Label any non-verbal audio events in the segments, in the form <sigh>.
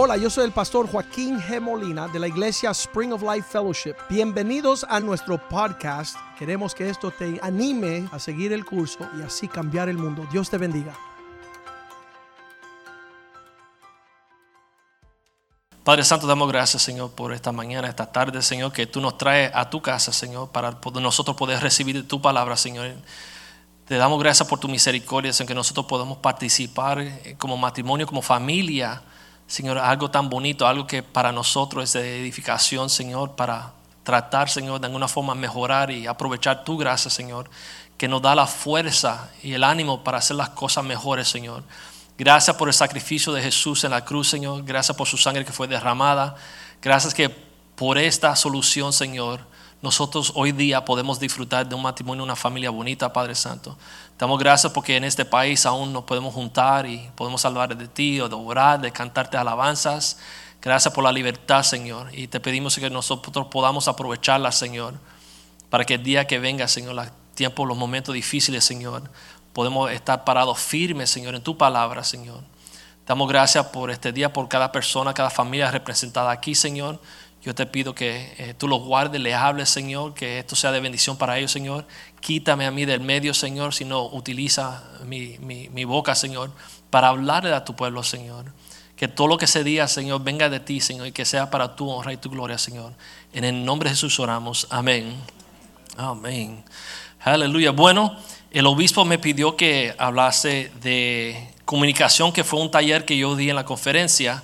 Hola, yo soy el pastor Joaquín G. Molina de la iglesia Spring of Life Fellowship. Bienvenidos a nuestro podcast. Queremos que esto te anime a seguir el curso y así cambiar el mundo. Dios te bendiga. Padre Santo, damos gracias, Señor, por esta mañana, esta tarde, Señor, que tú nos traes a tu casa, Señor, para nosotros poder recibir tu palabra, Señor. Te damos gracias por tu misericordia, Señor, que nosotros podamos participar eh, como matrimonio, como familia, Señor, algo tan bonito, algo que para nosotros es de edificación, Señor, para tratar, Señor, de alguna forma mejorar y aprovechar tu gracia, Señor, que nos da la fuerza y el ánimo para hacer las cosas mejores, Señor. Gracias por el sacrificio de Jesús en la cruz, Señor. Gracias por su sangre que fue derramada. Gracias que por esta solución, Señor, nosotros hoy día podemos disfrutar de un matrimonio, una familia bonita, Padre Santo. Damos gracias porque en este país aún nos podemos juntar y podemos hablar de ti o de orar, de cantarte alabanzas. Gracias por la libertad, Señor. Y te pedimos que nosotros podamos aprovecharla, Señor, para que el día que venga, Señor, los tiempos, los momentos difíciles, Señor, podemos estar parados firmes, Señor, en tu palabra, Señor. Damos gracias por este día, por cada persona, cada familia representada aquí, Señor. Yo te pido que eh, tú los guardes, les hables, Señor, que esto sea de bendición para ellos, Señor. Quítame a mí del medio, Señor, si no utiliza mi, mi, boca, Señor, para hablarle a tu pueblo, Señor. Que todo lo que se diga, Señor, venga de ti, Señor, y que sea para tu honra y tu gloria, Señor. En el nombre de Jesús oramos. Amén. Amén. Aleluya. Bueno, el obispo me pidió que hablase de comunicación, que fue un taller que yo di en la conferencia.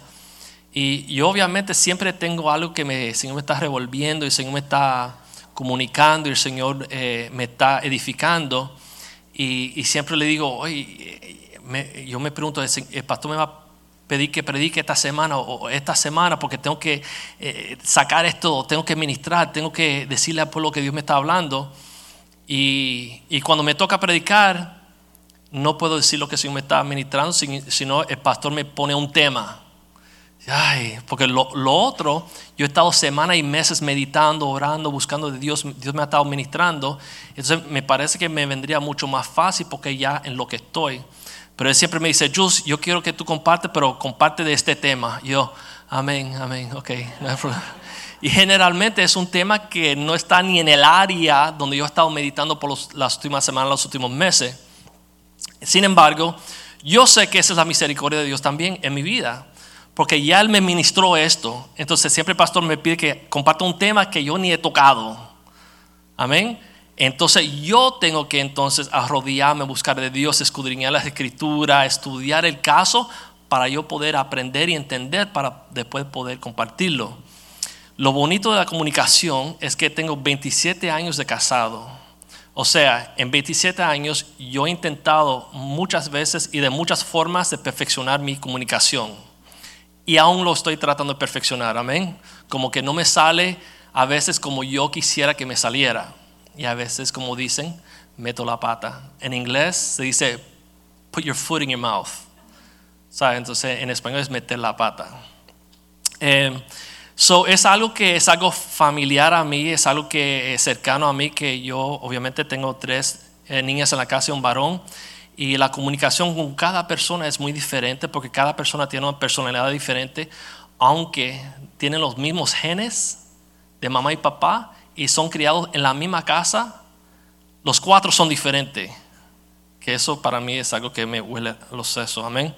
Y yo obviamente siempre tengo algo que me, el Señor me está revolviendo, y el Señor me está comunicando y el Señor eh, me está edificando. Y, siempre le digo, oye, yo me pregunto, el pastor me va a pedir que predique esta semana o esta semana porque tengo que eh, sacar esto, tengo que ministrar, tengo que decirle al pueblo que Dios me está hablando. Y, y cuando me toca predicar, no puedo decir lo que el Señor me está ministrando, sino el pastor me pone un tema. Ay, porque lo, otro, yo he estado semanas y meses meditando, orando, buscando de Dios, Dios me ha estado ministrando, entonces me parece que me vendría mucho más fácil porque ya en lo que estoy. Pero él siempre me dice, Jules, yo quiero que tú compartes, pero comparte de este tema. yo, amén, amén, ok, Y generalmente es un tema que no está ni en el área donde yo he estado meditando por las últimas semanas, los últimos meses. Sin embargo, yo sé que esa es la misericordia de Dios también en mi vida porque ya Él me ministró esto. Entonces siempre el pastor me pide que comparta un tema que yo ni he tocado. Amén. Entonces yo tengo que entonces arrodillarme, buscar de Dios, escudriñar las escrituras, estudiar el caso para yo poder aprender y entender para después poder compartirlo. Lo bonito de la comunicación es que tengo 27 años de casado. O sea, en 27 años yo he intentado muchas veces y de muchas formas de perfeccionar mi comunicación y aún lo estoy tratando de perfeccionar, amén. Como que no me sale a veces como yo quisiera que me saliera. Y a veces, como dicen, meto la pata. En inglés se dice, put your foot in your mouth. ¿Sabe? Entonces, en español es meter la pata. Eh, so, es algo que es algo familiar a mí, es algo que es cercano a mí, que yo obviamente tengo tres eh, niñas en la casa y un varón. Y la comunicación con cada persona es muy diferente porque cada persona tiene una personalidad diferente, aunque tienen los mismos genes de mamá y papá y son criados en la misma casa, los cuatro son diferentes. Que eso para mí es algo que me huele los sesos, amén.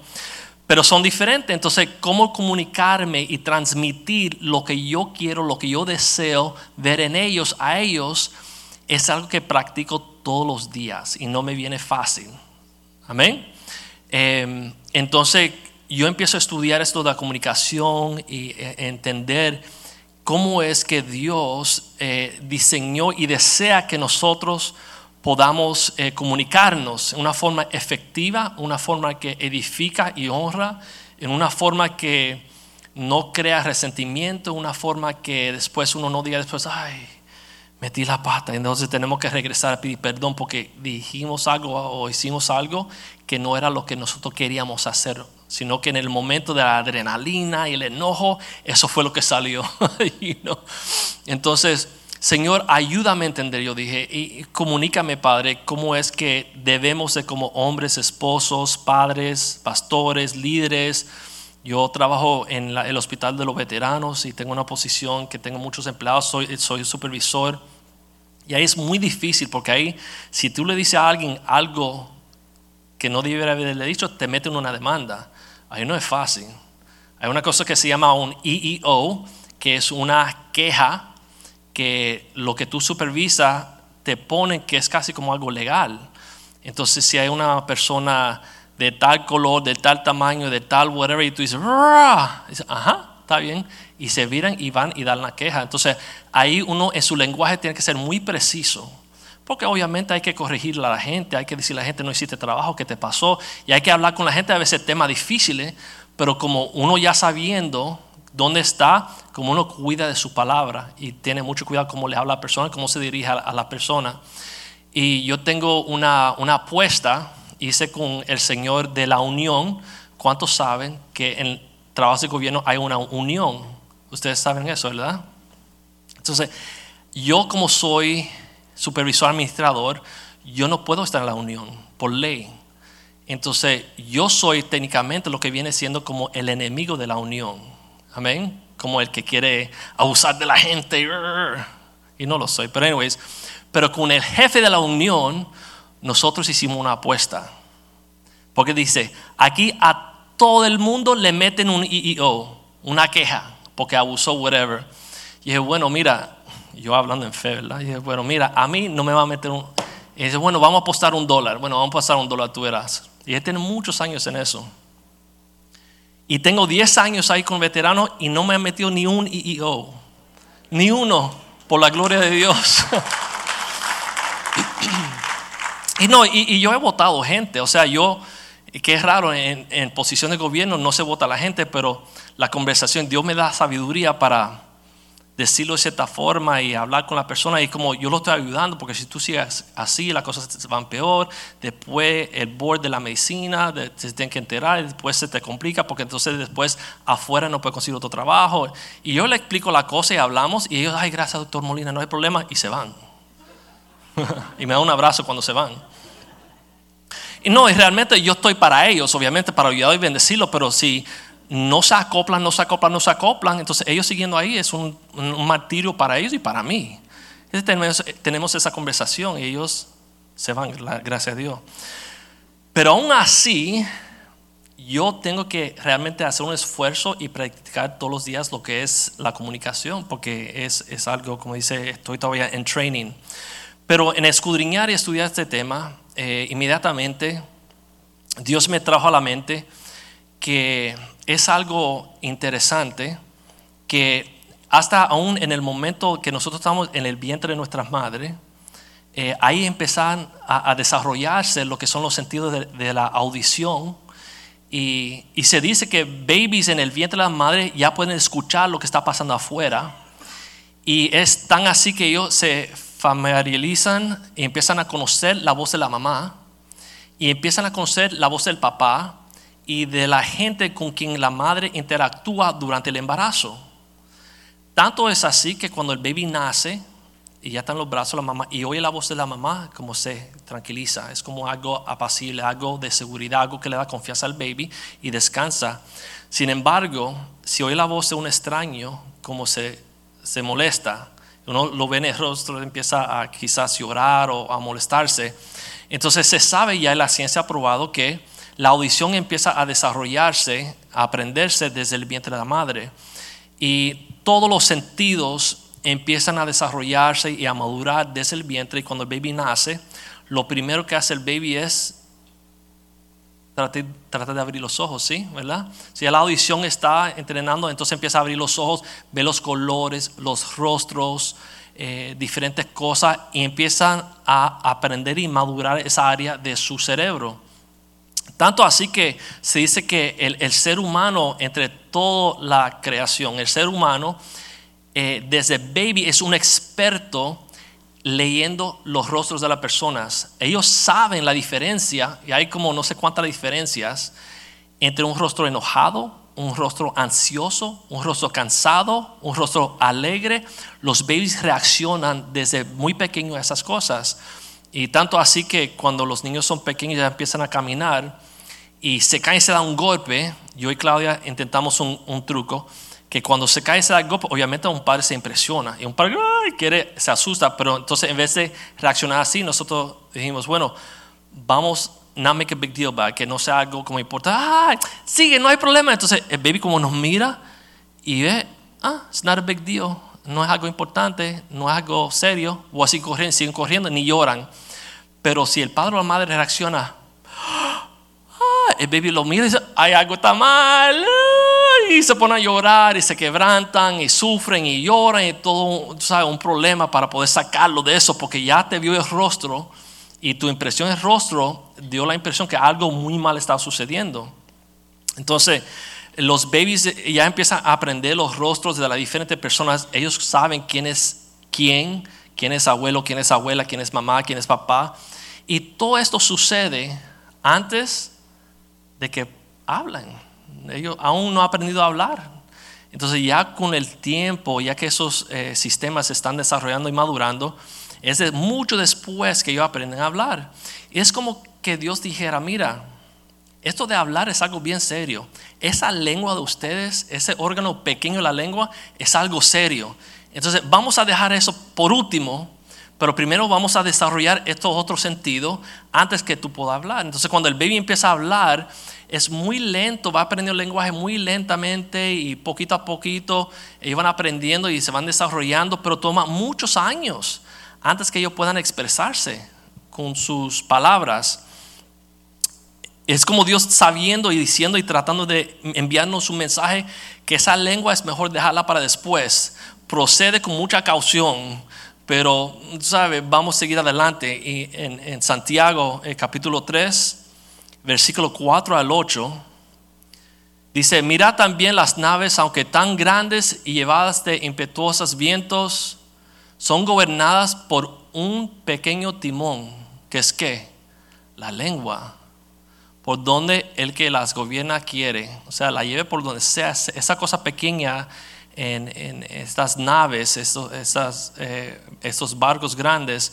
Pero son diferentes, entonces, ¿cómo comunicarme y transmitir lo que yo quiero, lo que yo deseo ver en ellos, a ellos, es algo que practico todos los días y no me viene fácil. Amén. Em, entonces yo empiezo a estudiar esto de la comunicación y eh, entender cómo es que Dios eh, diseñó y desea que nosotros podamos eh, comunicarnos en una forma efectiva, una forma que edifica y honra, en una forma que no crea resentimiento, una forma que después uno no diga después, ay, metí la pata, entonces tenemos que regresar a pedir perdón porque dijimos algo o hicimos algo que no era lo que nosotros queríamos hacer, sino que en el momento de la adrenalina y el enojo, eso fue lo que salió. <laughs> Entonces, Señor, ayúdame a entender, yo dije, y comunícame, Padre, cómo es que debemos de como hombres, esposos, padres, pastores, líderes, Yo trabajo en el hospital de los veteranos y tengo una posición que tengo muchos empleados, soy, soy supervisor. Y ahí es muy difícil porque ahí, si tú le dices a alguien algo que no debiera haberle dicho, te meten una demanda. Ahí no es fácil. Hay una cosa que se llama un EEO, que es una queja que lo que tú supervisas te pone que es casi como algo legal. Entonces, si hay una persona de tal color, de tal tamaño, de tal whatever, y tú dices, dices, ajá, está bien, y se viran y van y dan la queja. Entonces, ahí uno en su lenguaje tiene que ser muy preciso. Porque obviamente hay que corregirle a la gente, hay que decirle a la gente no hiciste trabajo, qué te pasó, y hay que hablar con la gente a veces temas difíciles, pero como uno ya sabiendo dónde está, como uno cuida de su palabra y tiene mucho cuidado cómo le habla a la persona, cómo se dirige a la persona. Y yo tengo una, una apuesta, hice con el señor de la Unión, ¿cuántos saben que en trabajos de gobierno hay una unión? Ustedes saben eso, ¿verdad? Entonces, yo como soy supervisor administrador, yo no puedo estar en la unión por ley. Entonces, yo soy técnicamente lo que viene siendo como el enemigo de la unión. Amén. Como el que quiere abusar de la gente. Y no lo soy. Pero, anyways, pero con el jefe de la unión, nosotros hicimos una apuesta. Porque dice, aquí a todo el mundo le meten un EEO, una queja, porque abusó, whatever. Y dije, bueno, mira, yo hablando en fe, ¿verdad? Y dije, bueno, mira, a mí no me va a meter un... Y dice, bueno, vamos a apostar un dólar. Bueno, vamos a apostar un dólar, tú verás. Y él tiene muchos años en eso. Y tengo 10 años ahí con veteranos y no me han metido ni un EEO. Ni uno, por la gloria de Dios. <laughs> y no, y, yo he votado gente. O sea, yo, que es raro, en, posición de gobierno no se vota la gente, pero la conversación, Dios me da sabiduría para decirlo de cierta forma y hablar con la persona y como yo lo estoy ayudando porque si tú sigues así las cosas van peor después el board de la medicina se tienen que enterar y después se te complica porque entonces después afuera no puedes conseguir otro trabajo y yo le explico la cosa y hablamos y ellos ay gracias doctor Molina no hay problema y se van <laughs> y me da un abrazo cuando se van y no, y realmente yo estoy para ellos, obviamente, para ayudar y bendecirlos, pero si no se acoplan, no se acoplan, no se acoplan, entonces ellos siguiendo ahí es un, un martirio para ellos y para mí. Entonces tenemos, tenemos esa conversación y ellos se van, gracias a Dios. Pero aún así, yo tengo que realmente hacer un esfuerzo y practicar todos los días lo que es la comunicación, porque es, es algo, como dice, estoy todavía en training. Pero en escudriñar y estudiar este tema, eh, inmediatamente Dios me trajo a la mente que es algo interesante que hasta aún en el momento que nosotros estamos en el vientre de nuestras madres, eh, ahí empiezan a, desarrollarse lo que son los sentidos de, la audición. Y, y se dice que babies en el vientre de la madre ya pueden escuchar lo que está pasando afuera. Y es tan así que ellos se familiarizan y empiezan a conocer la voz de la mamá y empiezan a conocer la voz del papá y de la gente con quien la madre interactúa durante el embarazo. Tanto es así que cuando el baby nace y ya está en los brazos de la mamá y oye la voz de la mamá, como se tranquiliza. Es como algo apacible, algo de seguridad, algo que le da confianza al baby y descansa. Sin embargo, si oye la voz de un extraño, como se, se molesta, uno lo ve en el rostro, empieza a quizás llorar o a molestarse. Entonces se sabe ya la ciencia ha probado que la audición empieza a desarrollarse, a aprenderse desde el vientre de la madre. Y todos los sentidos empiezan a desarrollarse y a madurar desde el vientre. Y cuando el baby nace, lo primero que hace el baby es tratar de abrir los ojos, ¿sí? ¿Verdad? Si ya la audición está entrenando, entonces empieza a abrir los ojos, ve los colores, los rostros, eh, diferentes cosas y empiezan a aprender y madurar esa área de su cerebro. Tanto así que se dice que el, el ser humano, entre toda la creación, el ser humano, eh, desde baby es un experto leyendo los rostros de las personas. Ellos saben la diferencia, y hay como no sé cuántas diferencias, entre un rostro enojado, un rostro ansioso, un rostro cansado, un rostro alegre. Los babies reaccionan desde muy pequeños a esas cosas. Y tanto así que cuando los niños son pequeños ya empiezan a caminar y se caen y se da un golpe, yo y Claudia intentamos un truco que cuando se cae ese algo, obviamente un padre se impresiona y un padre ay, quiere, se asusta, pero entonces en vez de reaccionar así, nosotros dijimos, bueno, vamos not make a big deal que no sea algo como importa, sigue, no hay problema. Entonces el baby como nos mira y ve, ah, it's not a big deal, no es algo importante, no es algo serio, o así corriendo, siguen corriendo, ni lloran. Pero si el padre o la madre reacciona, ah, el baby lo mira y dice, hay algo está mal y se ponen a llorar y se quebrantan y sufren y lloran y todo ¿sabes? un problema para poder sacarlo de eso porque ya te vio el rostro y tu impresión el rostro dio la impresión que algo muy mal estaba sucediendo. Entonces, los babies ya empiezan a aprender los rostros de las diferentes personas. Ellos saben quién es quién, quién es abuelo, quién es abuela, quién es mamá, quién es papá. Y todo esto sucede antes de que hablan ellos aún no han aprendido a hablar. Entonces ya con el tiempo, ya que esos eh, sistemas se están desarrollando y madurando, es mucho después que ellos aprenden a hablar. Y es como que Dios dijera, mira, esto de hablar es algo bien serio. Esa lengua de ustedes, ese órgano pequeño de la lengua, es algo serio. Entonces vamos a dejar eso por último, pero primero vamos a desarrollar estos otros sentidos antes que tú puedas hablar. Entonces cuando el baby empieza a hablar, es muy lento, va aprendiendo el lenguaje muy lentamente y poquito a poquito ellos van aprendiendo y se van desarrollando, pero toma muchos años antes que ellos puedan expresarse con sus palabras. Es como Dios sabiendo y diciendo y tratando de enviarnos un mensaje que esa lengua es mejor dejarla para después. Procede con mucha caución, pero, ¿sabe? Vamos a seguir adelante. Y en, Santiago, el capítulo 3, versículo 4 al 8, dice, mira también las naves, aunque tan grandes y llevadas de impetuosos vientos, son gobernadas por un pequeño timón, que es que la lengua, por donde el que las gobierna quiere, o sea, la lleve por donde sea, esa cosa pequeña en, estas naves, estos, eh, estos barcos grandes,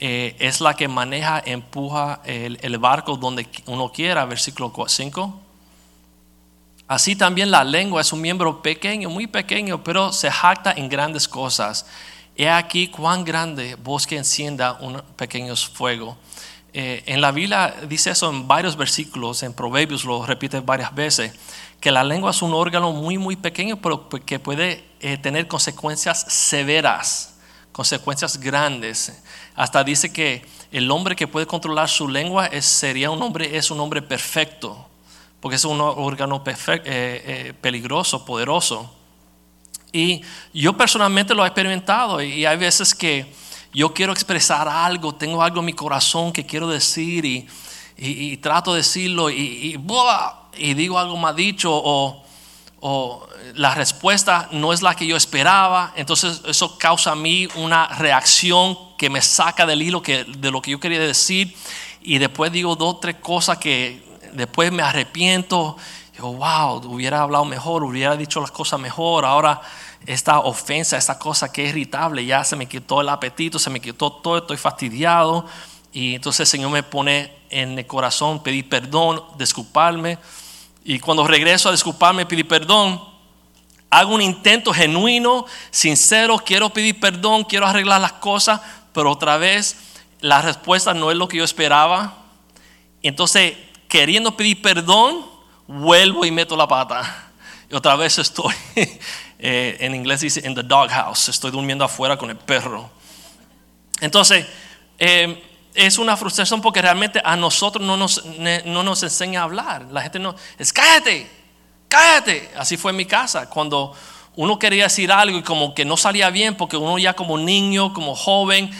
eh, es la que maneja, empuja el, barco donde uno quiera, versículo 5. Así también la lengua es un miembro pequeño, muy pequeño, pero se jacta en grandes cosas. He aquí cuán grande vos que encienda un pequeño fuego. Eh, en la Biblia dice eso en varios versículos, en Proverbios lo repite varias veces, que la lengua es un órgano muy, muy pequeño, pero que puede eh, tener consecuencias severas, consecuencias grandes. Hasta dice que el hombre que puede controlar su lengua es, sería un hombre, es un hombre perfecto, porque es un órgano eh, eh, peligroso, poderoso. Y yo personalmente lo he experimentado y hay veces que yo quiero expresar algo, tengo algo en mi corazón que quiero decir y, trato de decirlo y, y, digo algo mal dicho o, o la respuesta no es la que yo esperaba, entonces eso causa a mí una reacción que me saca del hilo que, de lo que yo quería decir y después digo dos tres cosas que después me arrepiento. Digo, wow, hubiera hablado mejor, hubiera dicho las cosas mejor. Ahora esta ofensa, esta cosa que es irritable, ya se me quitó el apetito, se me quitó todo, estoy fastidiado. Y entonces el Señor me pone en el corazón pedir perdón, disculparme. Y cuando regreso a disculparme, pedir perdón, hago un intento genuino, sincero, quiero pedir perdón, quiero arreglar las cosas, pero otra vez la respuesta no es lo que yo esperaba. Entonces, queriendo pedir perdón, vuelvo y meto la pata. Y otra vez estoy, <laughs> eh, en inglés dice, in the doghouse, estoy durmiendo afuera con el perro. Entonces, eh, es una frustración porque realmente a nosotros no nos, no nos enseña a hablar. La gente no, es cállate, cállate. Así fue en mi casa. Cuando uno quería decir algo y como que no salía bien porque uno ya como niño, como joven,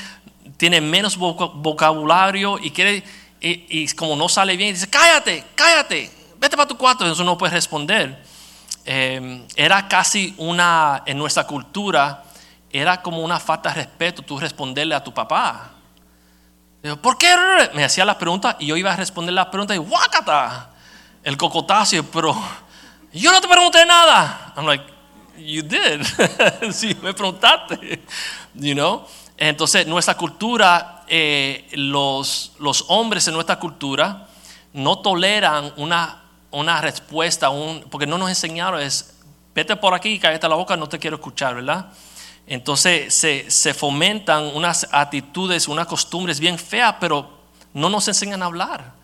tiene menos vocabulario y quiere, y, como no sale bien, dice, cállate, cállate, vete para tu cuarto. Eso no puede responder. Em, era casi una, en nuestra cultura, era como una falta de respeto tú responderle a tu papá. ¿Por qué? Me hacía las preguntas y yo iba a responder las preguntas y ¡guácata! El cocotazo, pero yo no te pregunté nada. I'm like, you did. <laughs> sí, me preguntaste. You know? Entonces, nuestra cultura, eh, los, hombres en nuestra cultura no toleran una respuesta, porque no nos enseñaron, es vete por aquí cállate la boca, no te quiero escuchar, ¿verdad? Entonces se, fomentan unas actitudes, unas costumbres bien feas, pero no nos enseñan a hablar,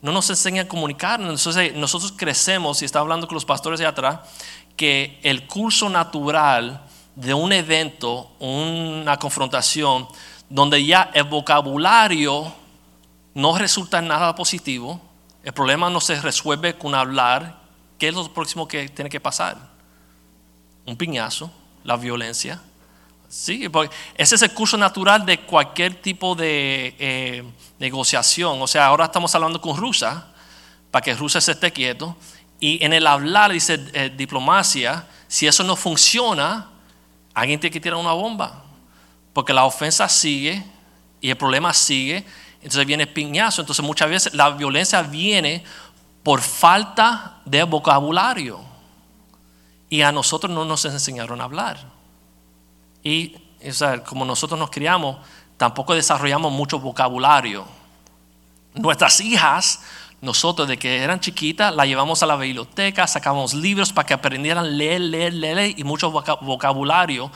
no nos enseñan a comunicarnos. Entonces nosotros crecemos, y está hablando con los pastores de atrás, que el curso natural de un evento, una confrontación, donde ya el vocabulario no resulta en nada positivo, el problema no se resuelve con hablar, ¿qué es lo próximo que tiene que pasar? Un piñazo, la violencia, Sí, porque ese es el curso natural de cualquier tipo de eh, negociación. O sea, ahora estamos hablando con Rusia, para que Rusia se esté quieto. Y en el hablar, dice eh, diplomacia, si eso no funciona, alguien tiene que tirar una bomba. Porque la ofensa sigue y el problema sigue. Entonces viene piñazo. Entonces muchas veces la violencia viene por falta de vocabulario. Y a nosotros no nos enseñaron a hablar. Y como nosotros nos criamos, tampoco desarrollamos mucho vocabulario. Nuestras hijas, nosotros de que eran chiquitas, las llevamos a la biblioteca, sacamos libros para que aprendieran a leer, leer, leer y mucho vocabulario.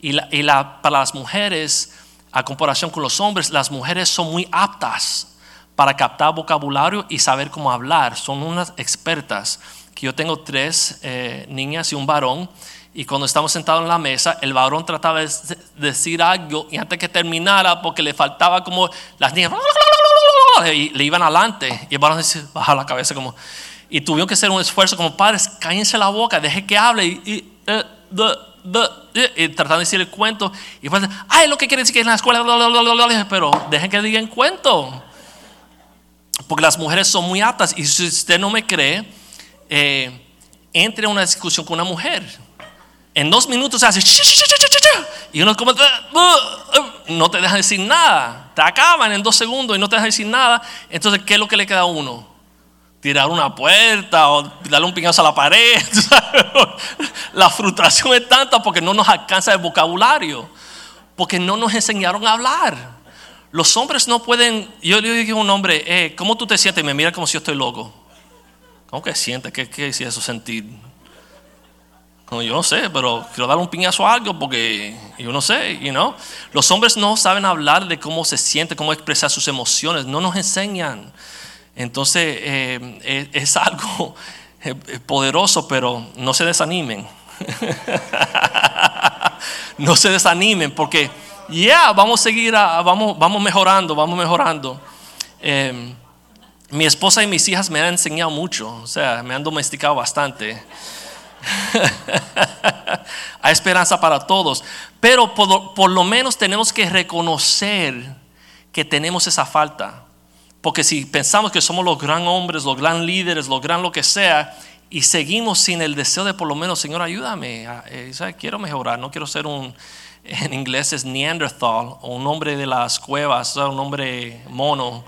Y, para las mujeres, a comparación con los hombres, las mujeres son muy aptas para captar vocabulario y saber cómo hablar. Son unas expertas. Que yo tengo tres eh, niñas y un varón y cuando estamos sentados en la mesa, el varón trataba de decir algo y antes que terminara, porque le faltaba como las niñas, y le iban adelante. Y el varón decía, baja la cabeza como... Y tuvieron que hacer un esfuerzo como padres, cállense la boca, deje que hable. Y, eh, y, tratando de decir el cuento. Y después, ay, lo que quiere decir que en la escuela, pero dejen que digan cuento. Porque las mujeres son muy aptas. Y si usted no me cree, eh, entre en una discusión con una mujer en dos minutos se hace y uno como no te deja decir nada, te acaban en dos segundos y no te deja decir nada. Entonces, ¿qué es lo que le queda a uno? Tirar una puerta o darle un piñazo a la pared. <laughs> La frustración es tanta porque no nos alcanza el vocabulario, porque no nos enseñaron a hablar. Los hombres no pueden. Yo le digo a un hombre, eh, ¿cómo tú te sientes? Y me mira como si yo estoy loco. ¿Cómo que sientes? ¿Qué, qué es eso sentir? Yo no sé, pero quiero dar un piñazo a algo porque yo no sé, you know. Los hombres no saben hablar de cómo se siente, cómo expresar sus emociones, no nos enseñan. Entonces eh, es, algo <laughs> eh, poderoso, pero no se desanimen. <laughs> no se desanimen porque ya vamos a seguir, vamos, vamos mejorando, vamos mejorando. Em, mi esposa y mis hijas me han enseñado mucho, o sea, me han domesticado bastante. <laughs> Hay esperanza para todos. Pero por, lo menos tenemos que reconocer que tenemos esa falta. Porque si pensamos que somos los gran hombres, los gran líderes, los gran lo que sea, y seguimos sin el deseo de por lo menos, Señor, ayúdame, eh, quiero mejorar, no quiero ser un, en inglés es Neanderthal, o un hombre de las cuevas, un hombre mono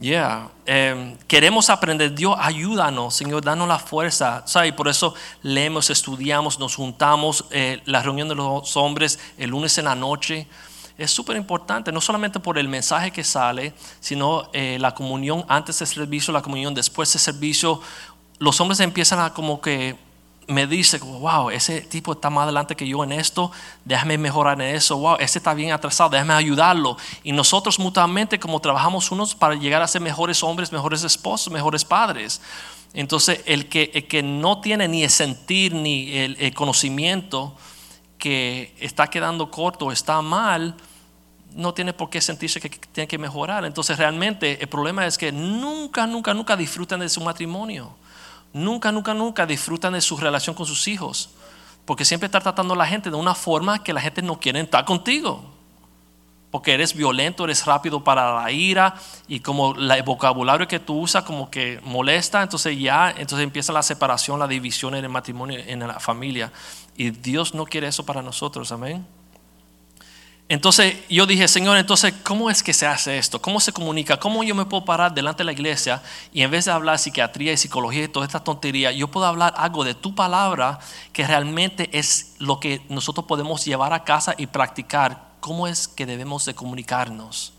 Yeah. Em, queremos aprender. Dios, ayúdanos, Señor, danos la fuerza. Y por eso leemos, estudiamos, nos juntamos. Eh, la reunión de los hombres el lunes en la noche. Es súper importante, no solamente por el mensaje que sale, sino eh, la comunión antes del servicio, la comunión después del servicio. Los hombres empiezan a como que me dice, wow, ese tipo está más adelante que yo en esto, déjame mejorar en eso, wow, ese está bien atrasado, déjame ayudarlo. Y nosotros mutuamente como trabajamos unos para llegar a ser mejores hombres, mejores esposos, mejores padres. Entonces, el que, que no tiene ni el sentir ni el, conocimiento que está quedando corto, está mal, no tiene por qué sentirse que tiene que mejorar. Entonces, realmente el problema es que nunca, nunca, nunca disfrutan de su matrimonio nunca, nunca, nunca disfrutan de su relación con sus hijos. Porque siempre está tratando a la gente de una forma que la gente no quiere estar contigo. Porque eres violento, eres rápido para la ira y como el vocabulario que tú usas como que molesta, entonces ya, entonces empieza la separación, la división en el matrimonio, en la familia. Y Dios no quiere eso para nosotros, amén. Entonces yo dije, Señor, entonces, ¿cómo es que se hace esto? ¿Cómo se comunica? ¿Cómo yo me puedo parar delante de la iglesia y en vez de hablar psiquiatría y psicología y toda esta tontería, yo puedo hablar algo de tu palabra que realmente es lo que nosotros podemos llevar a casa y practicar? ¿Cómo es que debemos de comunicarnos?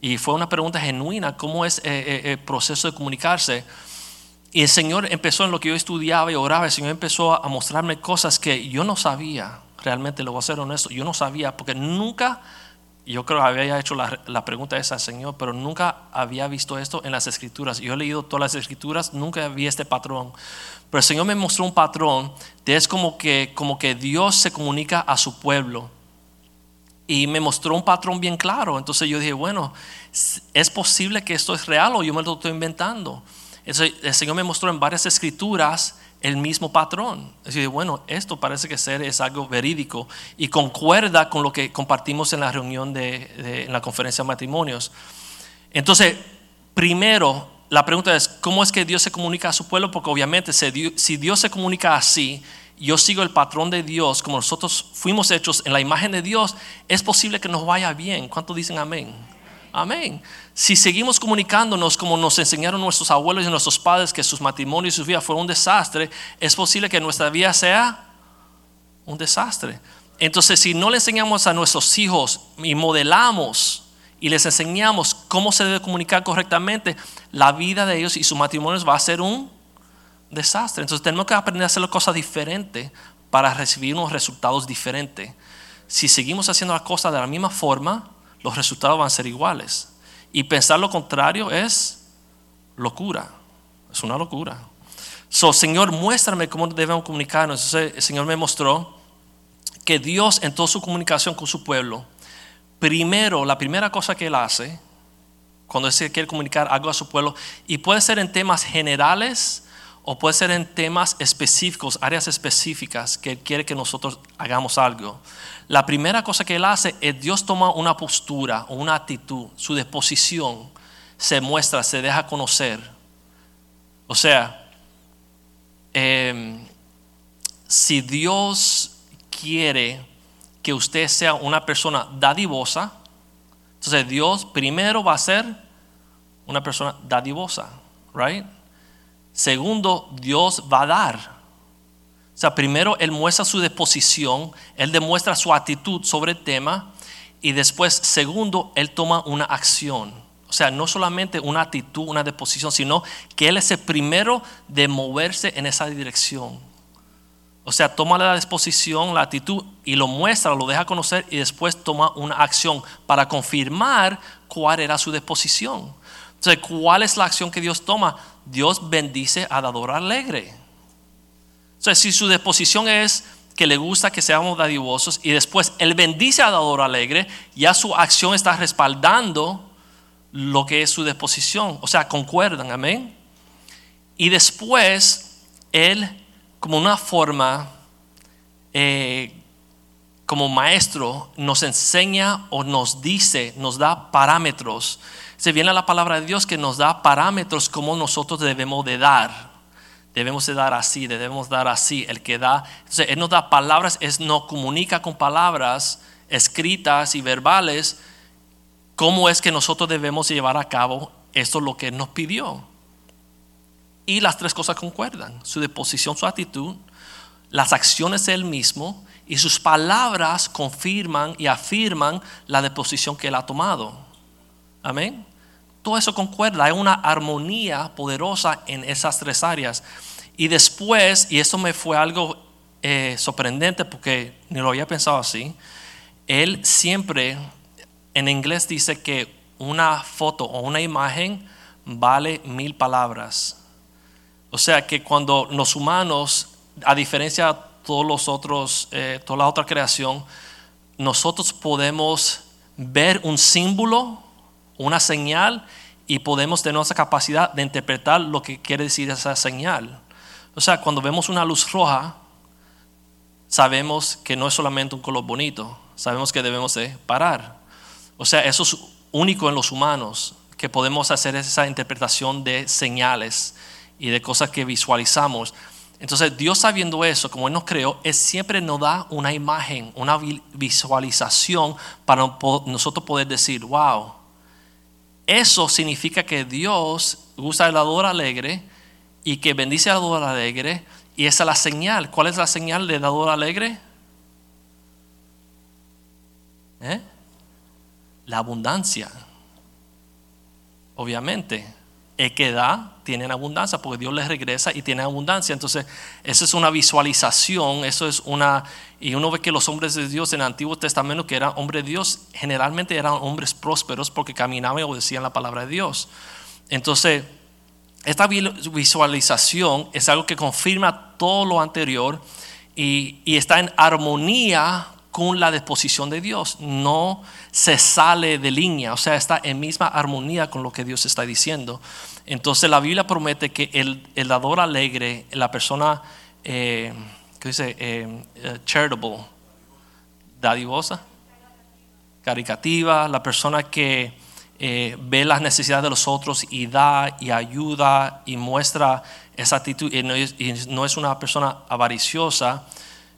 Y fue una pregunta genuina, ¿cómo es eh, eh, el proceso de comunicarse? Y el Señor empezó en lo que yo estudiaba y oraba, el Señor empezó a mostrarme cosas que yo no sabía, realmente lo voy a ser honesto, yo no sabía, porque nunca, yo creo que había hecho la, la pregunta esa al Señor, pero nunca había visto esto en las escrituras. Yo he leído todas las escrituras, nunca vi este patrón. Pero el Señor me mostró un patrón de es como que, como que Dios se comunica a su pueblo. Y me mostró un patrón bien claro. Entonces yo dije, bueno, ¿es posible que esto es real o yo me lo estoy inventando? El Señor me mostró en varias escrituras el mismo patrón. Bueno, esto parece que ser es algo verídico y concuerda con lo que compartimos en la reunión de, en la conferencia de matrimonios. Entonces, primero, la pregunta es, ¿cómo es que Dios se comunica a su pueblo? Porque obviamente si Dios se comunica así, yo sigo el patrón de Dios, como nosotros fuimos hechos en la imagen de Dios, es posible que nos vaya bien. ¿Cuántos dicen amén? Amén. Si seguimos comunicándonos como nos enseñaron nuestros abuelos y nuestros padres que sus matrimonios y sus vidas fueron un desastre, es posible que nuestra vida sea un desastre. Entonces, si no le enseñamos a nuestros hijos y modelamos y les enseñamos cómo se debe comunicar correctamente, la vida de ellos y sus matrimonios va a ser un desastre. Entonces, tenemos que aprender a hacer las cosas diferentes para recibir unos resultados diferentes. Si seguimos haciendo las cosas de la misma forma, los resultados van a ser iguales. Y pensar lo contrario es locura. Es una locura. So, Señor, muéstrame cómo debemos comunicarnos. Entonces, el Señor me mostró que Dios en toda su comunicación con su pueblo, primero, la primera cosa que Él hace, cuando Él quiere comunicar algo a su pueblo, y puede ser en temas generales o puede ser en temas específicos, áreas específicas que Él quiere que nosotros hagamos algo. La primera cosa que Él hace es Dios toma una postura o una actitud, su disposición se muestra, se deja conocer. O sea, em, si Dios quiere que usted sea una persona dadivosa, entonces Dios primero va a ser una persona dadivosa, right? Segundo, Dios va a dar. O sea, primero Él muestra su disposición, Él demuestra su actitud sobre el tema y después, segundo, Él toma una acción. O sea, no solamente una actitud, una disposición, sino que Él es el primero de moverse en esa dirección. O sea, toma la disposición, la actitud y lo muestra, lo deja conocer y después toma una acción para confirmar cuál era su disposición. Entonces, ¿cuál es la acción que Dios toma? Dios bendice a dador alegre. O sea, si su disposición es que le gusta que seamos dadivosos y después Él bendice a dador alegre, ya su acción está respaldando lo que es su disposición. O sea, concuerdan, amén. Y después Él, como una forma, eh, como maestro, nos enseña o nos dice, nos da parámetros. Se viene la palabra de Dios que nos da parámetros como nosotros debemos de dar debemos de dar así, debemos dar así. El que da, entonces Él nos da palabras, Él nos comunica con palabras escritas y verbales cómo es que nosotros debemos llevar a cabo esto lo que Él nos pidió. Y las tres cosas concuerdan, su disposición, su actitud, las acciones de Él mismo y sus palabras confirman y afirman la disposición que Él ha tomado. Amén todo eso concuerda, hay una armonía poderosa en esas tres áreas. Y después, y eso me fue algo eh, sorprendente porque ni lo había pensado así, él siempre en inglés dice que una foto o una imagen vale mil palabras. O sea que cuando los humanos, a diferencia de todos los otros, eh, toda la otra creación, nosotros podemos ver un símbolo una señal y podemos tener esa capacidad de interpretar lo que quiere decir esa señal. O sea, cuando vemos una luz roja, sabemos que no es solamente un color bonito, sabemos que debemos de parar. O sea, eso es único en los humanos, que podemos hacer esa interpretación de señales y de cosas que visualizamos. Entonces, Dios sabiendo eso, como Él nos creó, Él siempre nos da una imagen, una visualización para nosotros poder decir, wow, eso significa que Dios gusta el dador alegre y que bendice al dador alegre. Y esa es la señal. ¿Cuál es la señal de dador alegre? ¿Eh? La abundancia. Obviamente. El que da tiene abundancia, porque Dios les regresa y tiene abundancia. Entonces, esa es una visualización, eso es una... Y uno ve que los hombres de Dios en el Antiguo Testamento, que eran hombres de Dios, generalmente eran hombres prósperos porque caminaban y obedecían la palabra de Dios. Entonces, esta visualización es algo que confirma todo lo anterior y, y está en armonía con la disposición de Dios. No se sale de línea, o sea, está en misma armonía con lo que Dios está diciendo. Entonces la Biblia promete que el, el dador alegre, la persona, eh, ¿qué dice? Eh, eh, charitable, dadivosa, caricativa, la persona que ve las necesidades de los otros y da y ayuda y muestra esa actitud y no es, una persona avariciosa,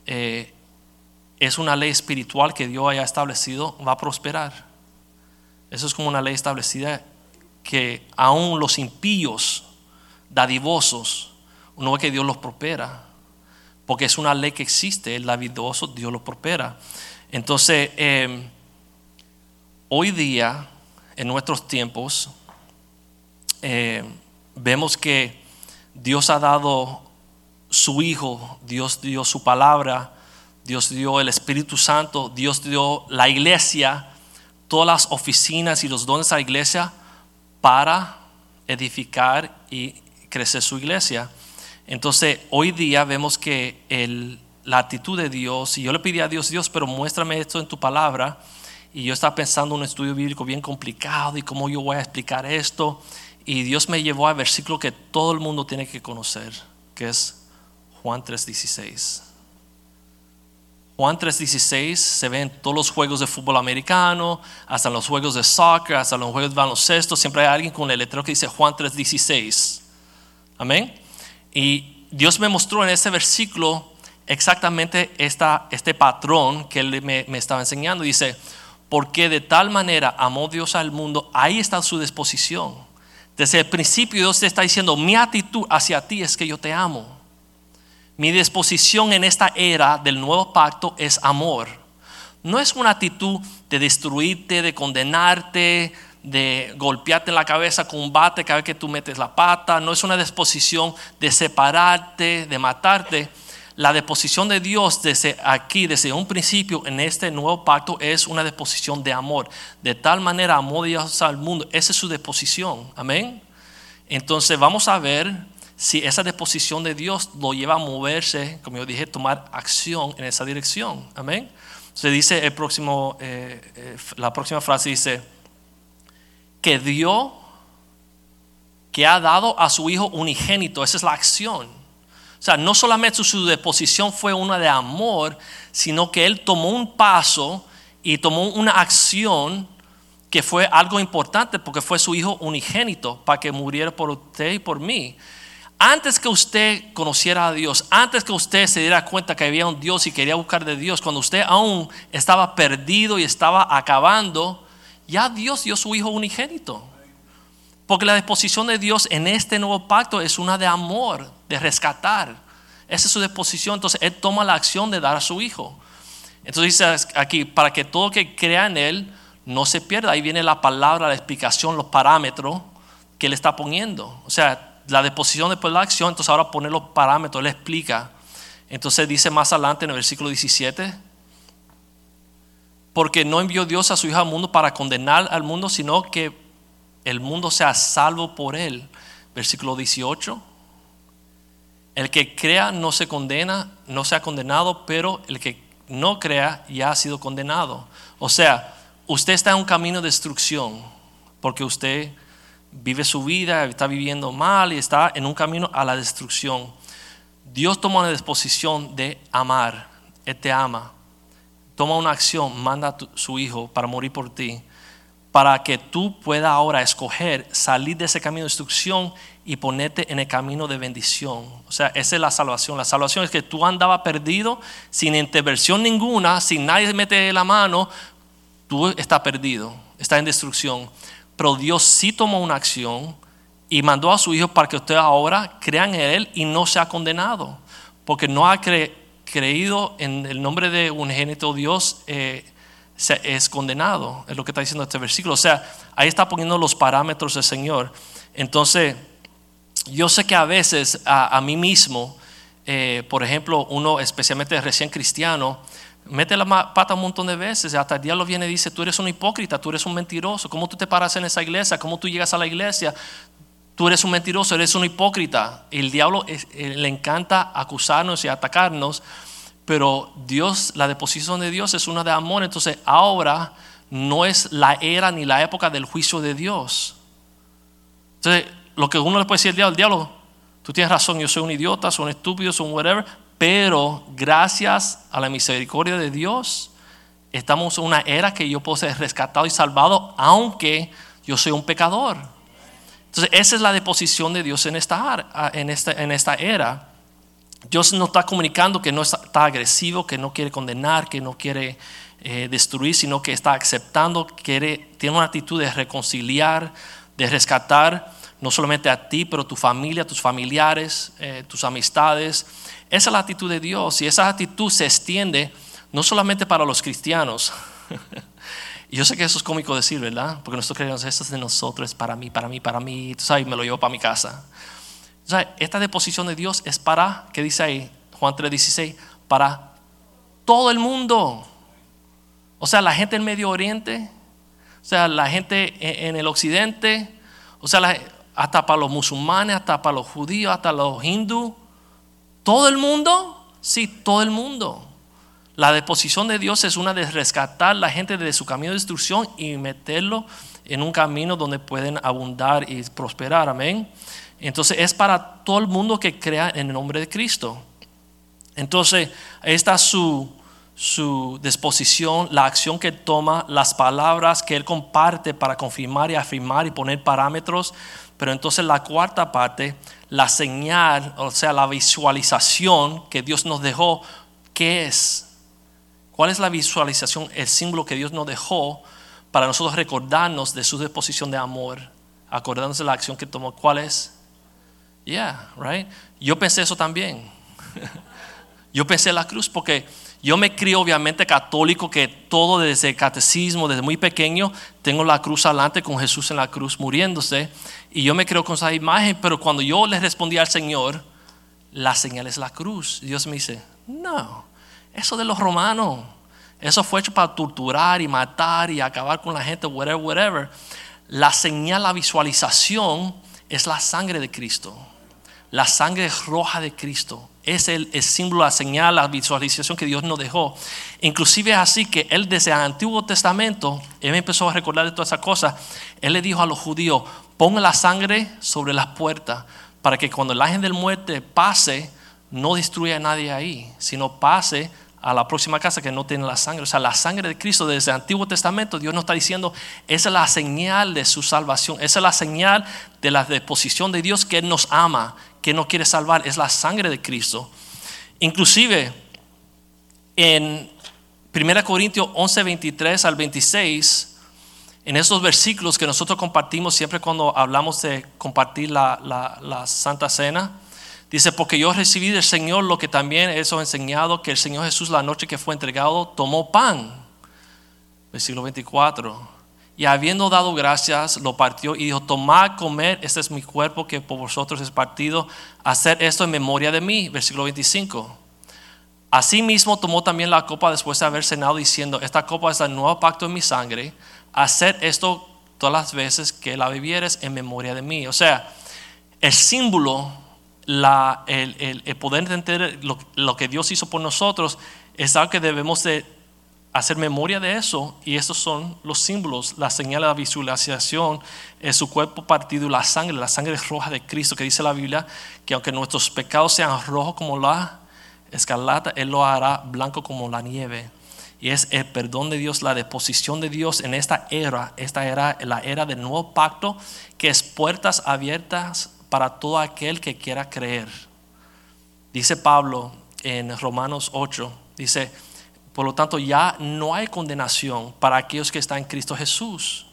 es una ley espiritual que Dios haya establecido, va a prosperar. Eso es como una ley establecida que aún los impíos, dadivosos, uno ve que Dios los prospera, porque es una ley que existe, el dadivoso Dios los prospera. Entonces, em, hoy día, en nuestros tiempos, em, vemos que Dios ha dado su Hijo, Dios dio su palabra, Dios dio el Espíritu Santo, Dios dio la iglesia, todas las oficinas y los dones a la iglesia para edificar y crecer su iglesia. Entonces, hoy día vemos que la actitud de Dios, y yo le pedí a Dios, Dios, pero muéstrame esto en tu palabra, y yo estaba pensando en un estudio bíblico bien complicado y cómo yo voy a explicar esto, y Dios me llevó al versículo que todo el mundo tiene que conocer, que es Juan 3:16. Juan 3:16 se ve en todos los juegos de fútbol americano, hasta los juegos de soccer, hasta los juegos de baloncesto, siempre hay alguien con el letrero que dice Juan 3:16. Amén. Y Dios me mostró en ese versículo exactamente esta, este patrón que Él me, me estaba enseñando. Dice, porque de tal manera amó Dios al mundo, ahí está su disposición. Desde el principio Dios te está diciendo, mi actitud hacia ti es que yo te amo. Mi disposición en esta era del nuevo pacto es amor. No es una actitud de destruirte, de condenarte, de golpearte en la cabeza con un bate cada vez que tú metes la pata. No es una disposición de separarte, de matarte. La disposición de Dios desde aquí, desde un principio en este nuevo pacto, es una disposición de amor. De tal manera amó Dios al mundo. Esa es su disposición. Amén. Entonces vamos a ver si esa disposición de Dios lo lleva a moverse, como yo dije, tomar acción en esa dirección. Amén. Se dice el próximo, eh, eh, la próxima frase dice, que dio, que ha dado a su Hijo unigénito, esa es la acción. O sea, no solamente su disposición fue una de amor, sino que Él tomó un paso y tomó una acción que fue algo importante porque fue su Hijo unigénito para que muriera por usted y por mí antes que usted conociera a Dios, antes que usted se diera cuenta que había un Dios y quería buscar de Dios, cuando usted aún estaba perdido y estaba acabando, ya Dios dio su Hijo unigénito. Porque la disposición de Dios en este nuevo pacto es una de amor, de rescatar. Esa es su disposición. Entonces Él toma la acción de dar a su Hijo. Entonces dice aquí, para que todo que crea en Él no se pierda. Ahí viene la palabra, la explicación, los parámetros que Él está poniendo. O sea, la deposición después de la acción, entonces ahora pone los parámetros, él explica. Entonces dice más adelante en el versículo 17, porque no envió Dios a su Hijo al mundo para condenar al mundo, sino que el mundo sea salvo por él. Versículo 18. El que crea no se condena, no se ha condenado, pero el que no crea ya ha sido condenado. O sea, usted está en un camino de destrucción porque usted vive su vida, está viviendo mal y está en un camino a la destrucción. Dios toma una disposición de amar, Él te ama. Toma una acción, manda a su hijo para morir por ti, para que tú puedas ahora escoger salir de ese camino de destrucción y ponerte en el camino de bendición. O sea, esa es la salvación. La salvación es que tú andabas perdido, sin intervención ninguna, sin nadie mete la mano, tú estás perdido, estás en destrucción pero Dios sí tomó una acción y mandó a su Hijo para que ustedes ahora crean en Él y no sea condenado, porque no ha creído en el nombre de un genito Dios. Eh, es condenado, es lo que está diciendo este versículo. O sea, ahí está poniendo los parámetros del Señor. Entonces, yo sé que a veces a, a mí mismo, eh, por ejemplo, uno especialmente recién cristiano, mete la pata un montón de veces, hasta el diablo viene y dice, tú eres un hipócrita, tú eres un mentiroso, ¿cómo tú te paras en esa iglesia? ¿Cómo tú llegas a la iglesia? Tú eres un mentiroso, eres un hipócrita. El diablo eh, le encanta acusarnos y atacarnos, pero Dios, la deposición de Dios es una de amor, entonces ahora no es la era ni la época del juicio de Dios. Entonces, lo que uno le puede decir al diablo, el diablo, tú tienes razón, yo soy un idiota, soy un estúpido, soy un whatever, pero gracias a la misericordia de Dios, estamos en una era que yo puedo ser rescatado y salvado, aunque yo soy un pecador. Entonces, esa es la deposición de Dios en esta, en esta, en esta era. Dios nos está comunicando que no está agresivo, que no quiere condenar, que no quiere eh, destruir, sino que está aceptando, quiere, tiene una actitud de reconciliar, de rescatar no solamente a ti, pero tu familia, tus familiares, eh, tus amistades. Esa es la actitud de Dios y esa actitud se extiende no solamente para los cristianos. <laughs> yo sé que eso es cómico decir, ¿verdad? Porque nosotros creemos, esto es de nosotros, es para mí, para mí, para mí. Tú sabes, me lo llevo para mi casa. O sea, esta deposición de Dios es para, ¿qué dice ahí? Juan 3:16, para todo el mundo. O sea, la gente en Medio Oriente, o sea, la gente en el Occidente, o sea, hasta para los musulmanes, hasta para los judíos, hasta los hindúes ¿Todo el mundo? Sí, todo el mundo. La deposición de Dios es una de rescatar a la gente de su camino de destrucción y meterlo en un camino donde pueden abundar y prosperar. Amén. Entonces es para todo el mundo que crea en el nombre de Cristo. Entonces, está su, su disposición, la acción que toma, las palabras que Él comparte para confirmar y afirmar y poner parámetros. Pero entonces la cuarta parte la señal, o sea, la visualización que Dios nos dejó, ¿qué es? ¿Cuál es la visualización, el símbolo que Dios nos dejó para nosotros recordarnos de su disposición de amor, acordarnos de la acción que tomó? ¿Cuál es? Yeah, right. Yo pensé eso también. <laughs> Yo pensé la cruz porque yo me crío obviamente católico que todo desde el catecismo, desde muy pequeño, tengo la cruz adelante con Jesús en la cruz muriéndose. Y yo me creo con esa imagen, pero cuando yo le respondí al Señor, la señal es la cruz. Dios me dice, no, eso de los romanos, eso fue hecho para torturar y matar y acabar con la gente, whatever, whatever. La señal, la visualización es la sangre de Cristo, la sangre roja de Cristo es el, símbolo, la señal, la visualización que Dios nos dejó. Inclusive es así que Él desde el Antiguo Testamento, Él empezó a recordar de todas esas cosas. Él le dijo a los judíos, pongan la sangre sobre las puertas para que cuando el ángel de muerte pase, no destruya a nadie ahí, sino pase a la próxima casa que no tiene la sangre. O sea, la sangre de Cristo desde el Antiguo Testamento, Dios nos está diciendo, esa es la señal de su salvación, esa es la señal de la deposición de Dios que Él nos ama, que no quiere salvar, es la sangre de Cristo. Inclusive en 1 Corintios 11, 23 al 26, en esos versículos que nosotros compartimos siempre cuando hablamos de compartir la, la, Santa Cena, dice, porque yo recibí del Señor lo que también eso enseñado, que el Señor Jesús la noche que fue entregado tomó pan. Versículo 24 y habiendo dado gracias, lo partió y dijo, tomad, comer, este es mi cuerpo que por vosotros es partido, hacer esto en memoria de mí. Versículo 25. Asimismo tomó también la copa después de haber cenado diciendo, esta copa es el nuevo pacto en mi sangre, hacer esto todas las veces que la bebieres en memoria de mí. O sea, el símbolo, la, el, poder entender lo, lo que Dios hizo por nosotros es algo que debemos de hacer memoria de eso y estos son los símbolos, la señal de la visualización es su cuerpo partido y la sangre, la sangre roja de Cristo que dice la Biblia que aunque nuestros pecados sean rojos como la escarlata, Él lo hará blanco como la nieve. Y es el perdón de Dios, la deposición de Dios en esta era, esta era, la era del nuevo pacto, que es puertas abiertas para todo aquel que quiera creer. Dice Pablo en Romanos 8, dice, por lo tanto, ya no hay condenación para aquellos que están en Cristo Jesús.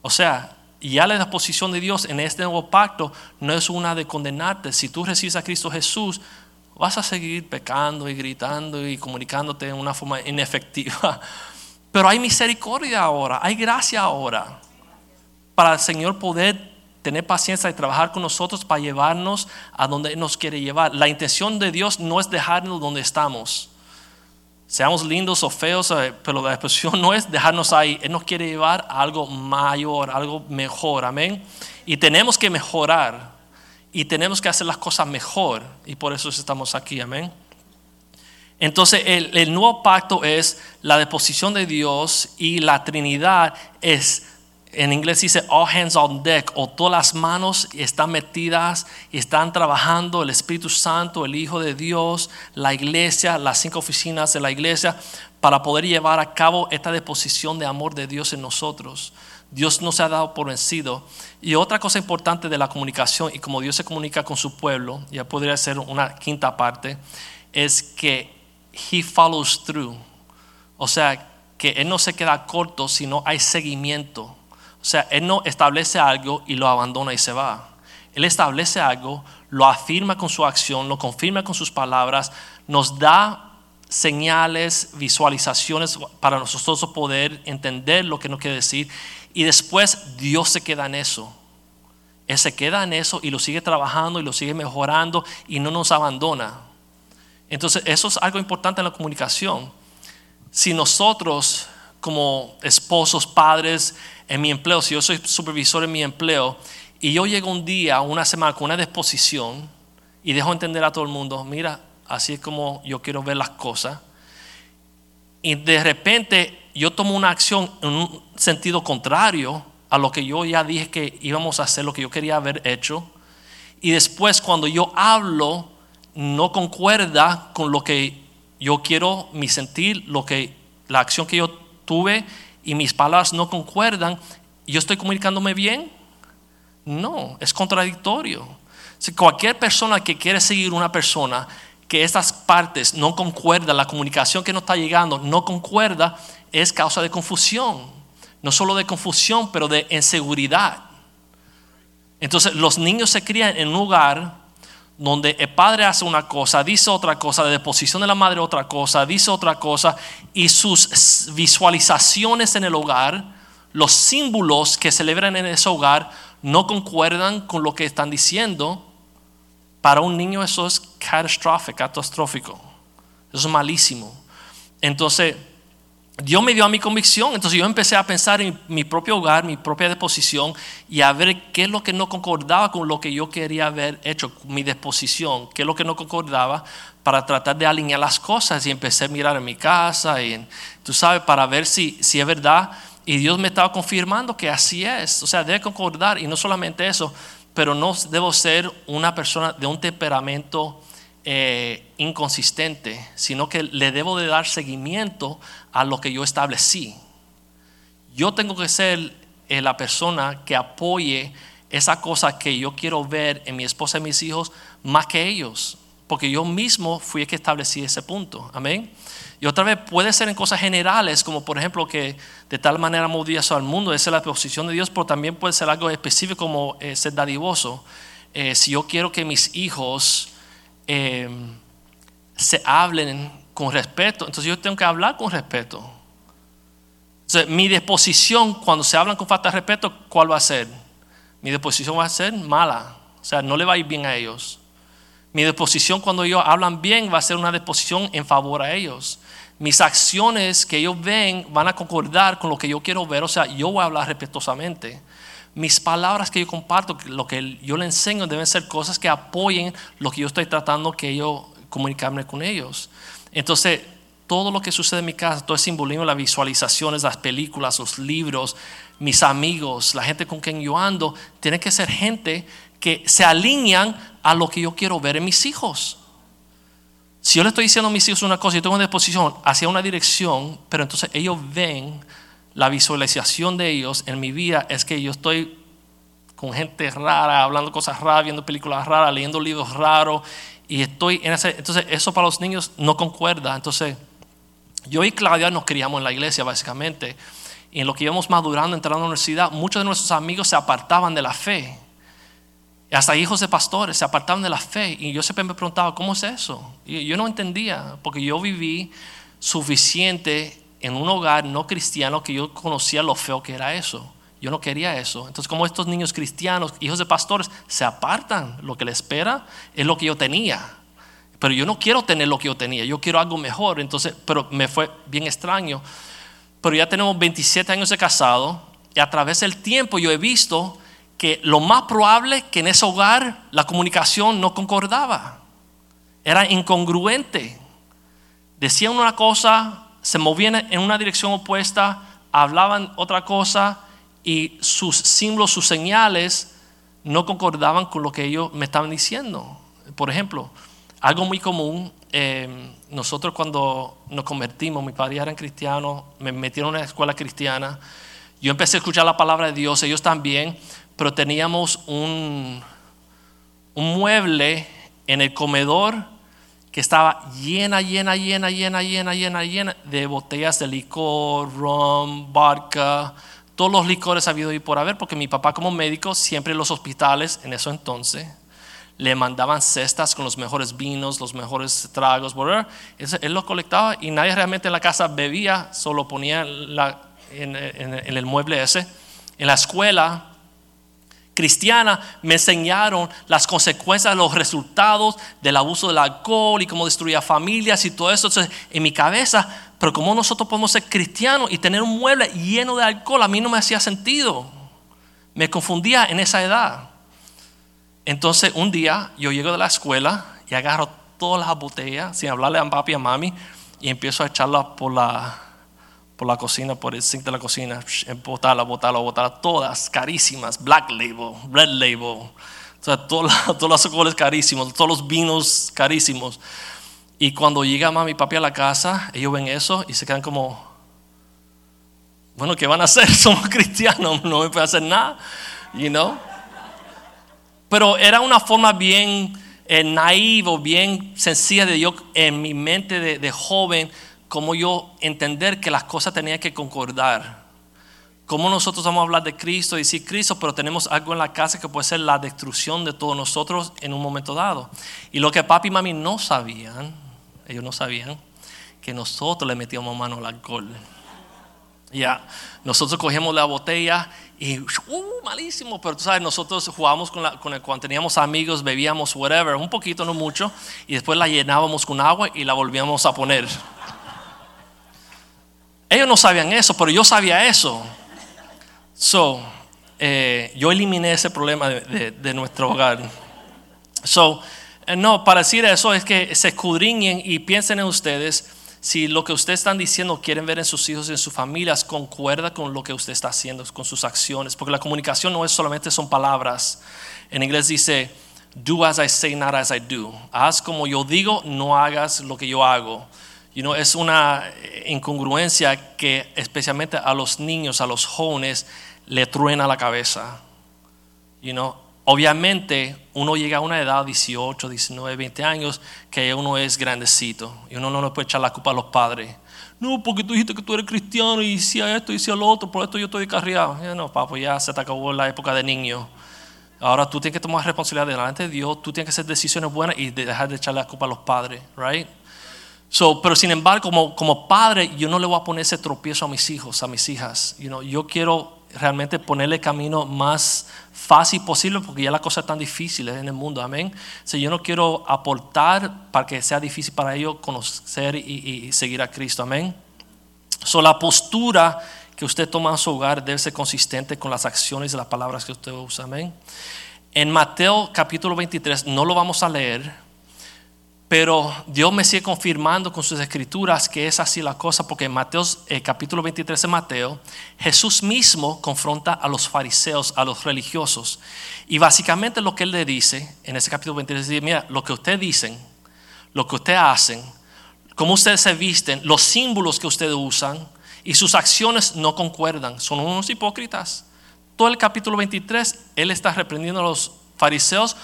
O sea, ya la disposición de Dios en este nuevo pacto no es una de condenarte. Si tú recibes a Cristo Jesús, vas a seguir pecando y gritando y comunicándote de una forma inefectiva. <laughs> Pero hay misericordia ahora, hay gracia ahora. para el Señor poder tener paciencia y trabajar con nosotros para llevarnos a donde nos quiere llevar. La intención de Dios no es dejarnos donde estamos. Seamos lindos o feos, eh, pero la expresión <laughs> no es dejarnos ahí. Él nos quiere llevar a algo mayor, algo mejor. Amén. Y tenemos que mejorar. Y tenemos que hacer las cosas mejor. Y por eso estamos aquí. Amén. Entonces el, el nuevo pacto es la deposición de Dios y la Trinidad es en inglés dice all hands on deck, o todas las manos están metidas y están trabajando el Espíritu Santo, el Hijo de Dios, la iglesia, las cinco oficinas de la iglesia, para poder llevar a cabo esta deposición de amor de Dios en nosotros. Dios no se ha dado por vencido. Y otra cosa importante de la comunicación y como Dios se comunica con su pueblo, ya podría ser una quinta parte, es que He follows through. O sea, que Él no se queda corto, sino hay seguimiento. O sea, Él no establece algo y lo abandona y se va. Él establece algo, lo afirma con su acción, lo confirma con sus palabras, nos da señales, visualizaciones para nosotros poder entender lo que nos quiere decir. Y después Dios se queda en eso. Él se queda en eso y lo sigue trabajando y lo sigue mejorando y no nos abandona. Entonces, eso es algo importante en la comunicación. Si nosotros como esposos, padres, en mi empleo, si yo soy supervisor en mi empleo, y yo llego un día, una semana con una disposición y dejo entender a todo el mundo, mira, así es como yo quiero ver las cosas, y de repente yo tomo una acción en un sentido contrario a lo que yo ya dije que íbamos a hacer, lo que yo quería haber hecho, y después cuando yo hablo, no concuerda con lo que yo quiero, mi sentir, lo que, la acción que yo tuve y mis palabras no concuerdan, ¿yo estoy comunicándome bien? No, es contradictorio. Si cualquier persona que quiere seguir una persona que estas partes no concuerdan, la comunicación que no está llegando no concuerda, es causa de confusión. No solo de confusión, pero de inseguridad. Entonces los niños se crían en un lugar donde el padre hace una cosa, dice otra cosa, de deposición de la madre otra cosa, dice otra cosa, y sus visualizaciones en el hogar, los símbolos que celebran en ese hogar, no concuerdan con lo que están diciendo. Para un niño eso es catastrófico, catastrófico. Eso es malísimo. Entonces, Dios me dio a mi convicción, entonces yo empecé a pensar en mi propio hogar, mi propia disposición y a ver qué es lo que no concordaba con lo que yo quería haber hecho, mi disposición, qué es lo que no concordaba para tratar de alinear las cosas y empecé a mirar en mi casa y tú sabes, para ver si, si es verdad. Y Dios me estaba confirmando que así es, o sea, debe concordar y no solamente eso, pero no debo ser una persona de un temperamento eh, inconsistente, sino que le debo de dar seguimiento a lo que yo establecí. Yo tengo que ser eh, la persona que apoye esa cosa que yo quiero ver en mi esposa y mis hijos más que ellos, porque yo mismo fui el que establecí ese punto. Amén. Y otra vez puede ser en cosas generales, como por ejemplo que de tal manera eso al mundo, esa es la posición de Dios, pero también puede ser algo específico como eh, ser dadivoso. si yo quiero que mis hijos Em, se hablen con respeto, entonces yo tengo que hablar con respeto. Entonces, mi disposición cuando se hablan con falta de respeto, ¿cuál va a ser? Mi disposición va a ser mala, o sea, no le va a ir bien a ellos. Mi disposición cuando ellos hablan bien va a ser una disposición en favor a ellos. Mis acciones que ellos ven van a concordar con lo que yo quiero ver, o sea, yo voy a hablar respetuosamente mis palabras que yo comparto, lo que yo le enseño deben ser cosas que apoyen lo que yo estoy tratando que yo comunicarme con ellos. Entonces, todo lo que sucede en mi casa, todo el simbolismo, las visualizaciones, las películas, los libros, mis amigos, la gente con quien yo ando, tiene que ser gente que se alinean a lo que yo quiero ver en mis hijos. Si yo le estoy diciendo a mis hijos una cosa, yo tengo una disposición hacia una dirección, pero entonces ellos ven la visualización de ellos en mi vida es que yo estoy con gente rara, hablando cosas raras, viendo películas raras, leyendo libros raros, y estoy en ese, entonces eso para los niños no concuerda. Entonces, yo y Claudia nos criamos en la iglesia básicamente, y en lo que íbamos madurando, entrando a la universidad, muchos de nuestros amigos se apartaban de la fe. Hasta hijos de pastores se apartaban de la fe. Y yo siempre me preguntaba, ¿cómo es eso? Y yo no entendía, porque yo viví suficiente en un hogar no cristiano que yo conocía lo feo que era eso. Yo no quería eso. Entonces, como estos niños cristianos, hijos de pastores, se apartan, lo que les espera es lo que yo tenía. Pero yo no quiero tener lo que yo tenía, yo quiero algo mejor. Entonces, pero me fue bien extraño. Pero ya tenemos 27 años de casado y a través del tiempo yo he visto que lo más probable que en ese hogar la comunicación no concordaba. Era incongruente. Decían una cosa, se movían en una dirección opuesta, hablaban otra cosa y sus símbolos, sus señales no concordaban con lo que ellos me estaban diciendo. Por ejemplo, algo muy común, eh, nosotros cuando nos convertimos, mi padre era cristiano, me metieron en una escuela cristiana, yo empecé a escuchar la palabra de Dios, ellos también, pero teníamos un, un mueble en el comedor que estaba llena, llena, llena, llena, llena, llena, llena de botellas de licor, rum, vodka, todos los licores habido y por haber, porque mi papá como médico siempre en los hospitales en eso entonces le mandaban cestas con los mejores vinos, los mejores tragos, él los colectaba y nadie realmente en la casa bebía, solo ponía en, en el mueble ese. En la escuela cristiana me enseñaron las consecuencias, los resultados del abuso del alcohol y cómo destruía familias y todo eso. Entonces, en mi cabeza, pero cómo nosotros podemos ser cristianos y tener un mueble lleno de alcohol, a mí no me hacía sentido. Me confundía en esa edad. Entonces, un día yo llego de la escuela y agarro todas las botellas sin hablarle a papi y a mami y empiezo a echarlas por la por la cocina, por el sink de la cocina, botarla, botarla, botarla, todas carísimas, black label, red label, o sea, todos, <laughs> todos los alcoholes carísimos, todos los vinos carísimos. Y cuando llega mami y papi a la casa, ellos ven eso y se quedan como, bueno, ¿qué van a hacer? <laughs> Somos cristianos, no me puede hacer nada, you know. Pero era una forma bien eh, bien sencilla de yo en mi mente de, de joven cómo yo entender que las cosas tenían que concordar. Cómo nosotros vamos a hablar de Cristo y decir Cristo, pero tenemos algo en la casa que puede ser la destrucción de todos nosotros en un momento dado. Y lo que papi y mami no sabían, ellos no sabían, que nosotros le metíamos mano al alcohol. Ya, nosotros cogíamos la botella y, uh, malísimo, pero tú sabes, nosotros jugábamos con, la, con el, cuando teníamos amigos, bebíamos whatever, un poquito, no mucho, y después la llenábamos con agua y la volvíamos a poner. Ellos no sabían eso, pero yo sabía eso. So, eh, yo eliminé ese problema de, nuestro hogar. So, eh, no, para decir eso es que se escudriñen y piensen en ustedes si lo que ustedes están diciendo quieren ver en sus hijos y en sus familias concuerda con lo que usted está haciendo, con sus acciones. Porque la comunicación no es solamente son palabras. En inglés dice, do as I say, not as I do. Haz como yo digo, no hagas lo que yo hago. You know, es una incongruencia que especialmente a los niños, a los jóvenes, le truena la cabeza. You know, obviamente uno llega a una edad, 18, 19, 20 años, que uno es grandecito y uno no le puede echar la culpa a los padres. No, porque tú dijiste que tú eres cristiano y decía esto y decía lo otro, por esto yo estoy carriado. no, papo, ya se te acabó la época de niño. Ahora tú tienes que tomar responsabilidad delante de Dios, tú tienes que hacer decisiones buenas y dejar de echarle la culpa a los padres, right? Pero sin embargo, como, como, padre, yo no le voy a poner ese tropiezo a mis hijos, a mis hijas. You yo quiero realmente ponerle camino más fácil posible porque ya las cosas están difíciles en el mundo. Amén. So, yo no quiero aportar para que sea difícil para ellos conocer y, y seguir a Cristo. Amén. So, la postura que usted toma en su hogar debe ser consistente con las acciones y las palabras que usted usa. Amén. En Mateo capítulo 23, no lo vamos a leer, pero Dios me sigue confirmando con sus escrituras que es así la cosa, porque en Mateo, eh, capítulo 23 de Mateo, Jesús mismo confronta a los fariseos, a los religiosos. Y básicamente lo que él le dice en ese capítulo 23 es, mira, lo que ustedes dicen, lo que ustedes hacen, cómo ustedes se visten, los símbolos que ustedes usan y sus acciones no concuerdan, son unos hipócritas. Todo el capítulo 23, él está reprendiendo a los fariseos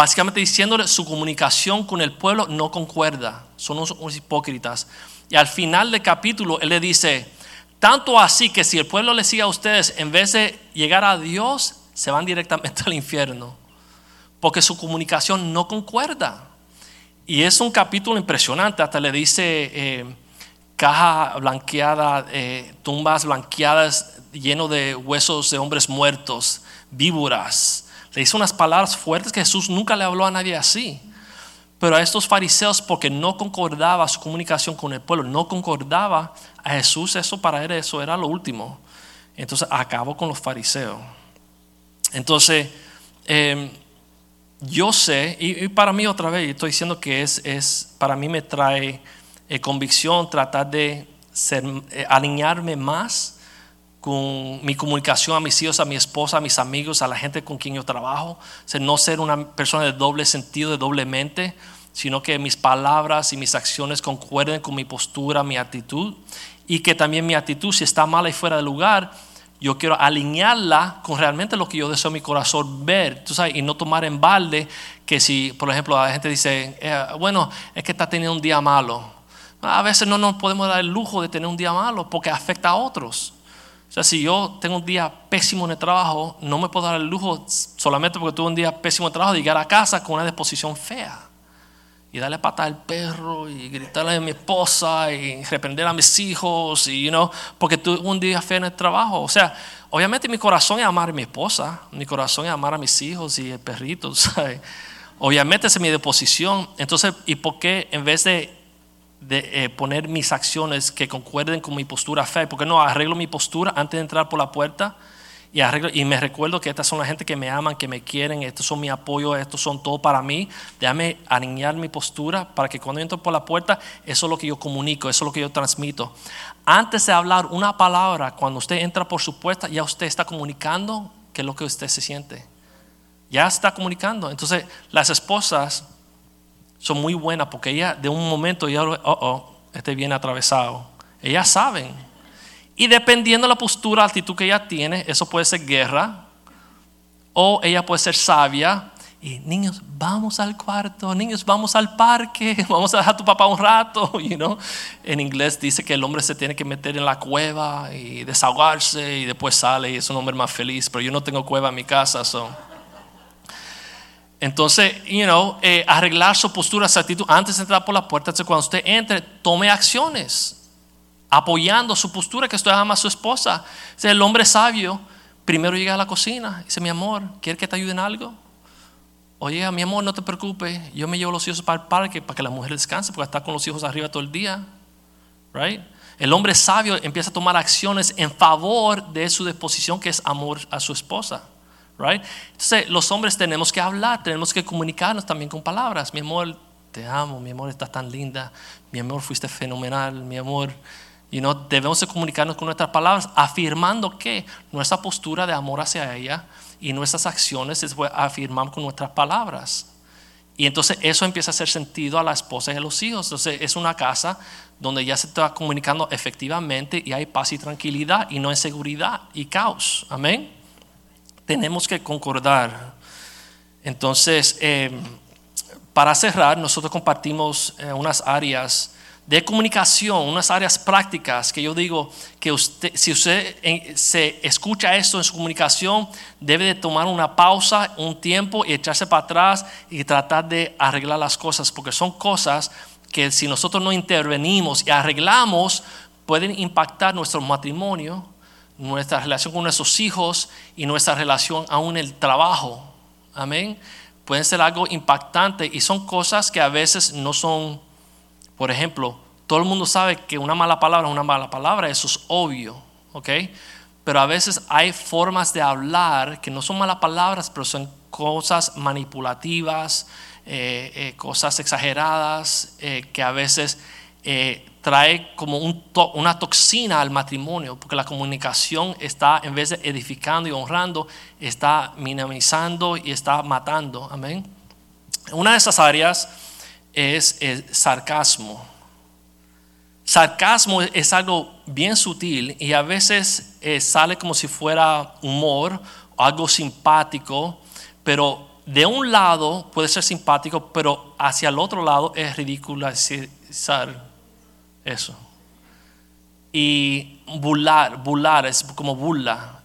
básicamente diciéndole su comunicación con el pueblo no concuerda, son unos, hipócritas. Y al final del capítulo él le dice, tanto así que si el pueblo le sigue a ustedes, en vez de llegar a Dios, se van directamente <laughs> al infierno, porque su comunicación no concuerda. Y es un capítulo impresionante, hasta le dice eh, caja blanqueada, eh, tumbas blanqueadas lleno de huesos de hombres muertos, víboras. Le hizo unas palabras fuertes que Jesús nunca le habló a nadie así. Pero a estos fariseos, porque no concordaba su comunicación con el pueblo, no concordaba a Jesús, eso para él eso era lo último. Entonces acabó con los fariseos. Entonces, em, yo sé, y, para mí otra vez, estoy diciendo que es, es para mí me trae eh, convicción tratar de ser, eh, alinearme más con mi comunicación a mis hijos, a mi esposa, a mis amigos, a la gente con quien yo trabajo. no ser una persona de doble sentido, de doble mente, sino que mis palabras y mis acciones concuerden con mi postura, mi actitud. Y que también mi actitud, si está mala y fuera de lugar, yo quiero alinearla con realmente lo que yo deseo en mi corazón ver, tú sabes, y no tomar en balde que si, por ejemplo, la gente dice, eh, bueno, es que está teniendo un día malo. A veces no nos podemos dar el lujo de tener un día malo porque afecta a otros. O sea, si yo tengo un día pésimo en el trabajo, no me puedo dar el lujo solamente porque tuve un día pésimo en el trabajo de llegar a casa con una disposición fea. Y darle pata al perro y gritarle a mi esposa y reprender a mis hijos y, you know, porque tuve un día feo en el trabajo. O sea, obviamente mi corazón es amar a mi esposa, mi corazón es amar a mis hijos y el perrito, <laughs> ¿sabes? Obviamente esa es mi disposición. Entonces, ¿y por qué en vez de de eh, poner mis acciones que concuerden con mi postura fe, porque no arreglo mi postura antes de entrar por la puerta y, arreglo, y me recuerdo que estas son la gente que me aman, que me quieren, estos son mi apoyo, estos son todo para mí. Déjame alinear mi postura para que cuando entro por la puerta, eso es lo que yo comunico, eso es lo que yo transmito. Antes de hablar una palabra, cuando usted entra por su puerta, ya usted está comunicando qué es lo que usted se siente. Ya está comunicando. Entonces, las esposas son muy buenas porque ellas de un momento ya, oh, oh, este viene atravesado. Ellas saben. Y dependiendo de la postura, actitud que ella tiene, eso puede ser guerra o ella puede ser sabia. Y niños, vamos al cuarto, niños, vamos al parque, <laughs> vamos a dejar a tu papá un rato. <laughs> You know? En inglés dice que el hombre se tiene que meter en la cueva y desahogarse y después sale y es un hombre más feliz. Pero yo no tengo cueva en mi casa. So. Entonces, you know, eh, arreglar su postura, su actitud antes de entrar por la puerta. Entonces, cuando usted entre, tome acciones, apoyando su postura, que usted ama a su esposa. el hombre sabio primero llega a la cocina y dice, mi amor, ¿quiere que te ayude en algo? Oye, mi amor, no te preocupes, yo me llevo los hijos para el parque para que la mujer descanse, porque está con los hijos arriba todo el día. Right? El hombre sabio empieza a tomar acciones en favor de su disposición, que es amor a su esposa. Entonces, los hombres tenemos que hablar, tenemos que comunicarnos también con palabras. Mi amor, te amo, mi amor, estás tan linda, mi amor, fuiste fenomenal, mi amor. Y no debemos de comunicarnos con nuestras palabras, afirmando que nuestra postura de amor hacia ella y nuestras acciones se afirmar con nuestras palabras. Y entonces eso empieza a hacer sentido a la esposa y a los hijos. Entonces es una casa donde ya se está comunicando efectivamente y hay paz y tranquilidad y no inseguridad y caos. Amén tenemos que concordar. Entonces, em, para cerrar, nosotros compartimos eh, unas áreas de comunicación, unas áreas prácticas que yo digo que usted, si usted eh, se escucha esto en su comunicación, debe de tomar una pausa, un tiempo y echarse para atrás y tratar de arreglar las cosas, porque son cosas que si nosotros no intervenimos y arreglamos, pueden impactar nuestro matrimonio, nuestra relación con nuestros hijos y nuestra relación aún en el trabajo. Amén. Pueden ser algo impactante y son cosas que a veces no son, por ejemplo, todo el mundo sabe que una mala palabra es una mala palabra, eso es obvio, ¿ok? Pero a veces hay formas de hablar que no son malas palabras, pero son cosas manipulativas, eh, eh, cosas exageradas, eh, que a veces trae como una toxina al matrimonio, porque la comunicación está, en vez de edificando y honrando, está minimizando y está matando. Amén. Una de esas áreas es el sarcasmo. Sarcasmo es algo bien sutil y a veces eh, sale como si fuera humor o algo simpático, pero de un lado puede ser simpático, pero hacia el otro lado es ridiculizar eso. Y bular, bular es como burla.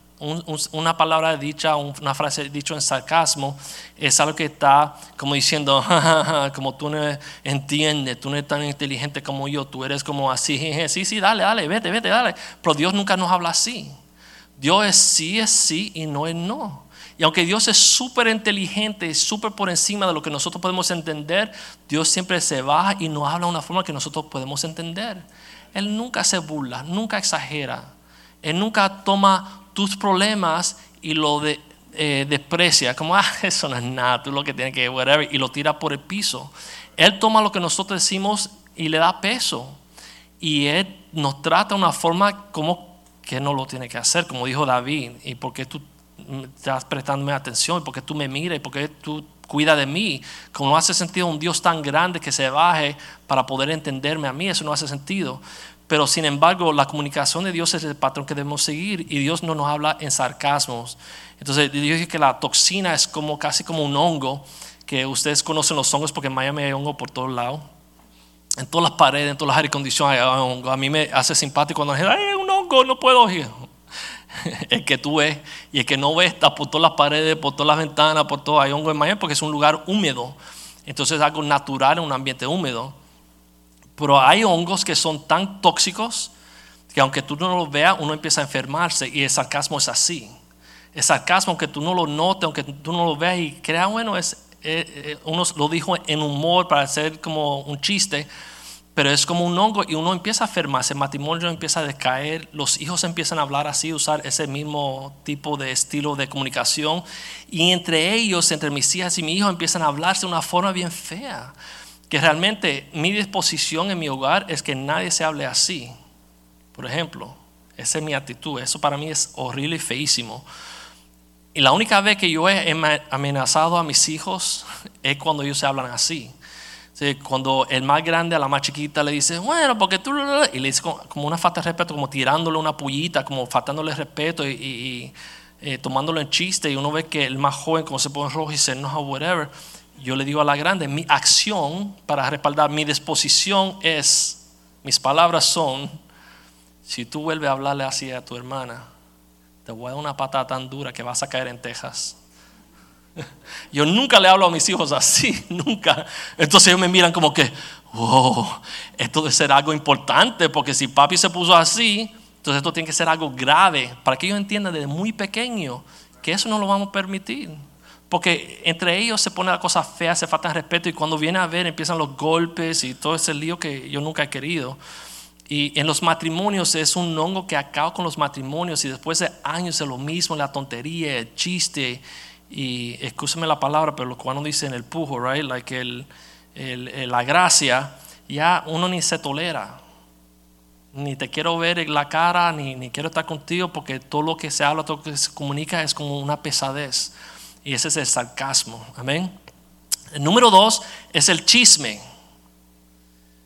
una palabra dicha, una frase dicha en sarcasmo, es algo que está como diciendo, <laughs> como tú no entiendes, tú no eres tan inteligente como yo, tú eres como así, sí, sí, dale, dale, vete, vete, dale. Pero Dios nunca nos habla así. Dios es sí, es sí y no es no. Y aunque Dios es súper inteligente, súper por encima de lo que nosotros podemos entender, Dios siempre se baja y nos habla de una forma que nosotros podemos entender. Él nunca se burla, nunca exagera. Él nunca toma tus problemas y lo eh, desprecia, como, ah, <laughs> eso no es nada, tú lo que tienes que, whatever, y lo tira por el piso. Él toma lo que nosotros decimos y le da peso. Y Él nos trata de una forma como que no lo tiene que hacer, como dijo David, y porque tú estás prestándome atención, porque tú me miras, porque tú cuidas de mí. Como no hace sentido un Dios tan grande que se baje para poder entenderme a mí, eso no hace sentido. Pero sin embargo, la comunicación de Dios es el patrón que debemos seguir y Dios no nos habla en sarcasmos. Entonces, Dios dice que la toxina es como casi como un hongo, que ustedes conocen los hongos porque en Miami hay hongo por todos lados. En todas las paredes, en todas las aire condiciones hay hongo. A mí me hace simpático cuando la gente, ay, un hongo, no puedo. <laughs> el que tú ves y el que no ves está por todas las paredes, por todas las ventanas, por todo. Hay hongo en Miami porque es un lugar húmedo. Entonces es algo natural en un ambiente húmedo. Pero hay hongos que son tan tóxicos que aunque tú no los veas, uno empieza a enfermarse y el sarcasmo es así. El sarcasmo, aunque tú no lo notes, aunque tú no lo veas y creas, bueno, es, eh, eh, uno lo dijo en humor para hacer como un chiste, pero es como un hongo y uno empieza a enfermarse, el matrimonio empieza a decaer, los hijos empiezan a hablar así, usar ese mismo tipo de estilo de comunicación y entre ellos, entre mis hijas y mi hijo, empiezan a hablarse de una forma bien fea que realmente mi disposición en mi hogar es que nadie se hable así. Por ejemplo, esa es mi actitud. Eso para mí es horrible y feísimo. Y la única vez que yo he amenazado a mis hijos <laughs> es cuando ellos se hablan así. Cuando el más grande a la más chiquita le dice, bueno, porque tú... Y le dice como una falta de respeto, como tirándole una pullita, como faltándole respeto y, eh, tomándolo en chiste. Y uno ve que el más joven como se pone rojo y se enoja, whatever yo le digo a la grande, mi acción para respaldar mi disposición es, mis palabras son, si tú vuelves a hablarle así a tu hermana, te voy a dar una patada tan dura que vas a caer en Texas. Yo nunca le hablo a mis hijos así, <laughs> nunca. Entonces ellos me miran como que, wow, esto debe ser algo importante, porque si papi se puso así, entonces esto tiene que ser algo grave, para que ellos entiendan desde muy pequeño que eso no lo vamos a permitir. Porque entre ellos se pone la cosa fea, se falta respeto y cuando viene a ver empiezan los golpes y todo ese lío que yo nunca he querido. Y en los matrimonios es un hongo que acaba con los matrimonios y después de años es lo mismo, la tontería, el chiste y escúcheme la palabra, pero lo cubanos dicen el pujo, right? Like el, la gracia, ya uno ni se tolera. Ni te quiero ver en la cara, ni, ni quiero estar contigo porque todo lo que se habla, todo lo que se comunica es como una pesadez. Y ese es el sarcasmo. Amén. El número dos es el chisme.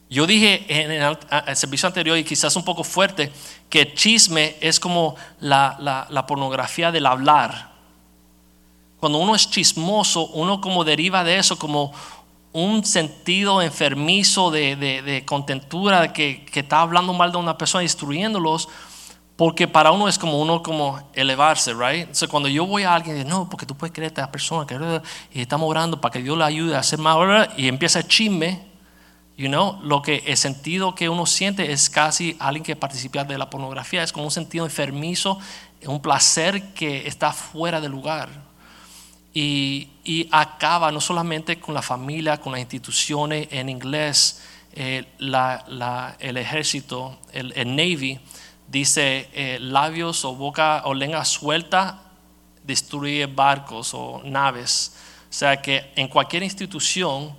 Yo dije en el, servicio anterior y quizás un poco fuerte que el chisme es como la, pornografía del hablar. Cuando uno es chismoso, uno como deriva de eso como un sentido enfermizo de, contentura, que, que, está hablando mal de una persona, destruyéndolos, porque para uno es como uno como elevarse, right? Entonces cuando yo voy a alguien no, porque tú puedes creer a esta persona y estamos orando para que Dios le ayude a hacer más, y empieza el chisme, you know, lo que el sentido que uno siente es casi alguien que participa de la pornografía, es como un sentido enfermizo, un placer que está fuera de lugar. Y, acaba no solamente con la familia, con las instituciones en inglés, eh, el ejército, el, el Navy, dice eh, labios o boca o lengua suelta destruye barcos o naves. O sea que en cualquier institución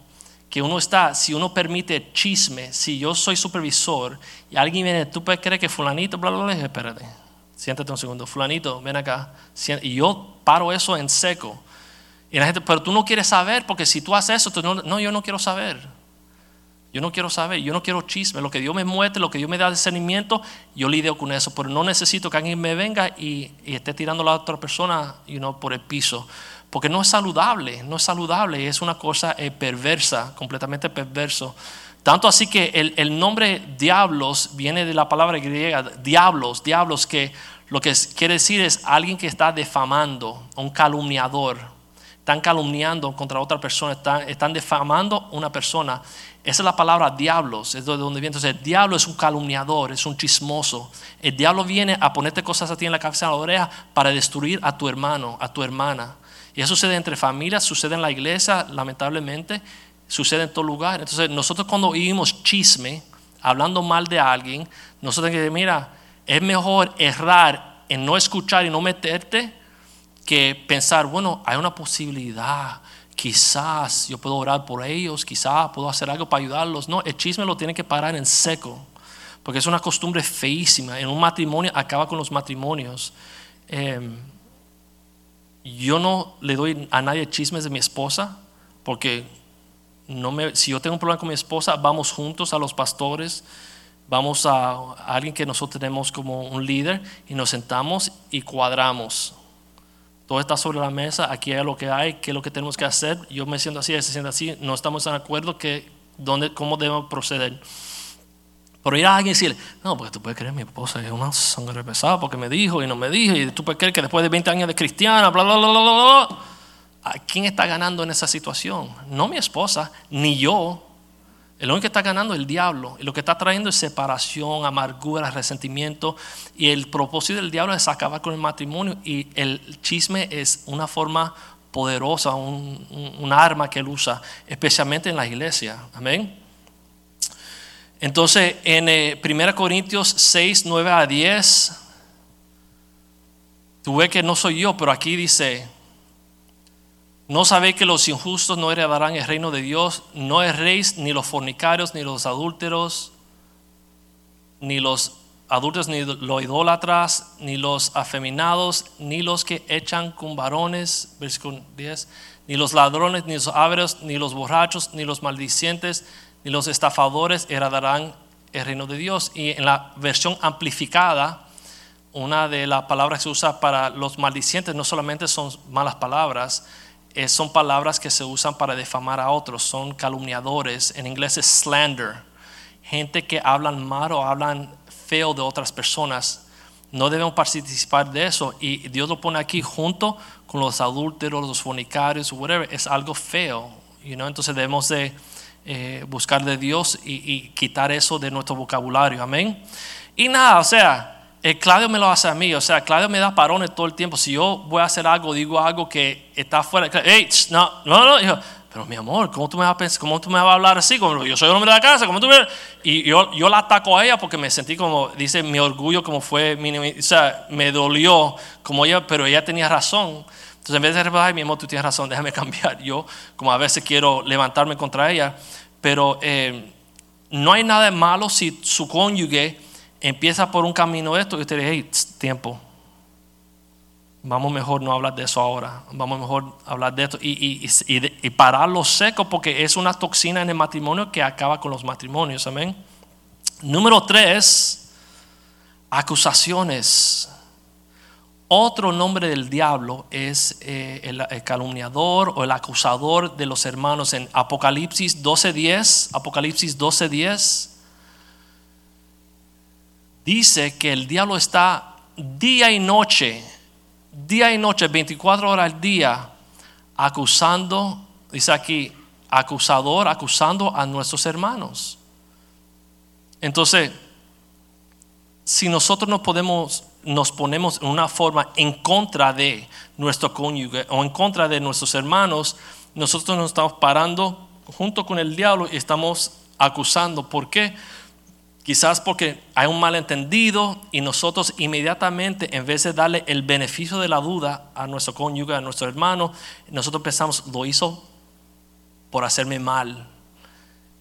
que uno está, si uno permite chisme, si yo soy supervisor y alguien viene, tú puedes creer que fulanito, bla, bla, bla, espérate, siéntate un segundo, fulanito, ven acá. Y yo paro eso en seco. Y la gente, pero tú no quieres saber, porque si tú haces eso, no, no, yo no quiero saber. Yo no quiero saber, yo no quiero chisme. Lo que Dios me muestre, lo que Dios me da discernimiento, yo lidio con eso. Pero no necesito que alguien me venga y, esté tirando a la otra persona you know, por el piso. Porque no es saludable, no es saludable. Es una cosa eh, perversa, completamente perverso. Tanto así que el, el, nombre diablos viene de la palabra griega, diablos, diablos, que lo que quiere decir es alguien que está defamando, un calumniador. Están calumniando contra otra persona, están, están defamando una persona. Esa es la palabra diablos, es de donde viene. Entonces, el diablo es un calumniador, es un chismoso. El diablo viene a ponerte cosas a ti en la cabeza, en la oreja, para destruir a tu hermano, a tu hermana. Y eso sucede entre familias, sucede en la iglesia, lamentablemente, sucede en todo lugar. Entonces, nosotros cuando oímos chisme, hablando mal de alguien, nosotros tenemos que mira, es mejor errar en no escuchar y no meterte que pensar, bueno, hay una posibilidad, quizás yo puedo orar por ellos, quizás puedo hacer algo para ayudarlos. No, el chisme lo tiene que parar en seco, porque es una costumbre feísima. En un matrimonio acaba con los matrimonios. Em, yo no le doy a nadie chismes de mi esposa, porque no me, si yo tengo un problema con mi esposa, vamos juntos a los pastores, vamos a, a alguien que nosotros tenemos como un líder y nos sentamos y cuadramos todo está sobre la mesa, aquí es lo que hay, qué es lo que tenemos que hacer. Yo me siento así, él se siente así, no estamos de acuerdo que dónde, cómo debemos proceder. Pero ir a alguien y decirle, no, porque tú puedes creer, mi esposa es una sangre pesada porque me dijo y no me dijo, y tú puedes creer que después de 20 años de cristiana, bla, bla, bla, bla, bla, bla. ¿Quién está ganando en esa situación? No mi esposa, ni yo, el único que está ganando es el diablo. Y lo que está trayendo es separación, amargura, resentimiento. Y el propósito del diablo es acabar con el matrimonio. Y el chisme es una forma poderosa, un, arma que él usa, especialmente en la iglesia. Amén. Entonces, en 1 eh, Corintios 6, 9 a 10, tú que no soy yo, pero aquí dice, ¿No sabéis que los injustos no heredarán el reino de Dios? No erréis ni los fornicarios, ni los adúlteros, ni los adúlteros, ni los idólatras, ni los afeminados, ni los que echan con varones, versículo 10, ni los ladrones, ni los ávaros, ni los borrachos, ni los maldicientes, ni los estafadores heredarán el reino de Dios. Y en la versión amplificada, una de las palabras que se usa para los maldicientes no solamente son malas palabras, son palabras que se usan para defamar a otros, son calumniadores, en inglés es slander, gente que hablan mal o hablan feo de otras personas. No debemos participar de eso y Dios lo pone aquí junto con los adúlteros, los fornicarios, whatever, es algo feo, you know? entonces debemos de eh, buscar de Dios y, y quitar eso de nuestro vocabulario, amén. Y nada, o sea, eh, Claudio me lo hace a mí, o sea, Claudio me da parones todo el tiempo. Si yo voy a hacer algo, digo algo que está fuera, hey, no, no, no, pero mi amor, ¿cómo tú me vas a pensar, cómo tú me vas a hablar así? Como yo soy el hombre de la casa, ¿cómo tú me... Y yo, yo la ataco a ella porque me sentí como, dice, mi orgullo como fue, o sea, me dolió como ella, pero ella tenía razón. Entonces en vez de ay, mi amor, tú tienes razón, <laughs> déjame cambiar. Yo, como a veces quiero levantarme contra ella, pero eh, no hay nada malo si su cónyuge empieza por un camino esto y usted dice, hey, tiempo. Vamos mejor no hablar de eso ahora. Vamos mejor hablar de esto y, y, y, pararlo seco porque es una toxina en el matrimonio que acaba con los matrimonios. Amén. Número tres, acusaciones. Otro nombre del diablo es eh, el, el, calumniador o el acusador de los hermanos en Apocalipsis 12.10. Apocalipsis 12.10 dice que el diablo está día y noche, día y noche, 24 horas al día, acusando, dice aquí, acusador, acusando a nuestros hermanos. Entonces, si nosotros nos podemos, nos ponemos en una forma en contra de nuestro cónyuge o en contra de nuestros hermanos, nosotros nos estamos parando junto con el diablo y estamos acusando. ¿Por qué? Quizás porque hay un malentendido y nosotros inmediatamente, en vez de darle el beneficio de la duda a nuestro cónyuge, a nuestro hermano, nosotros pensamos, lo hizo por hacerme mal.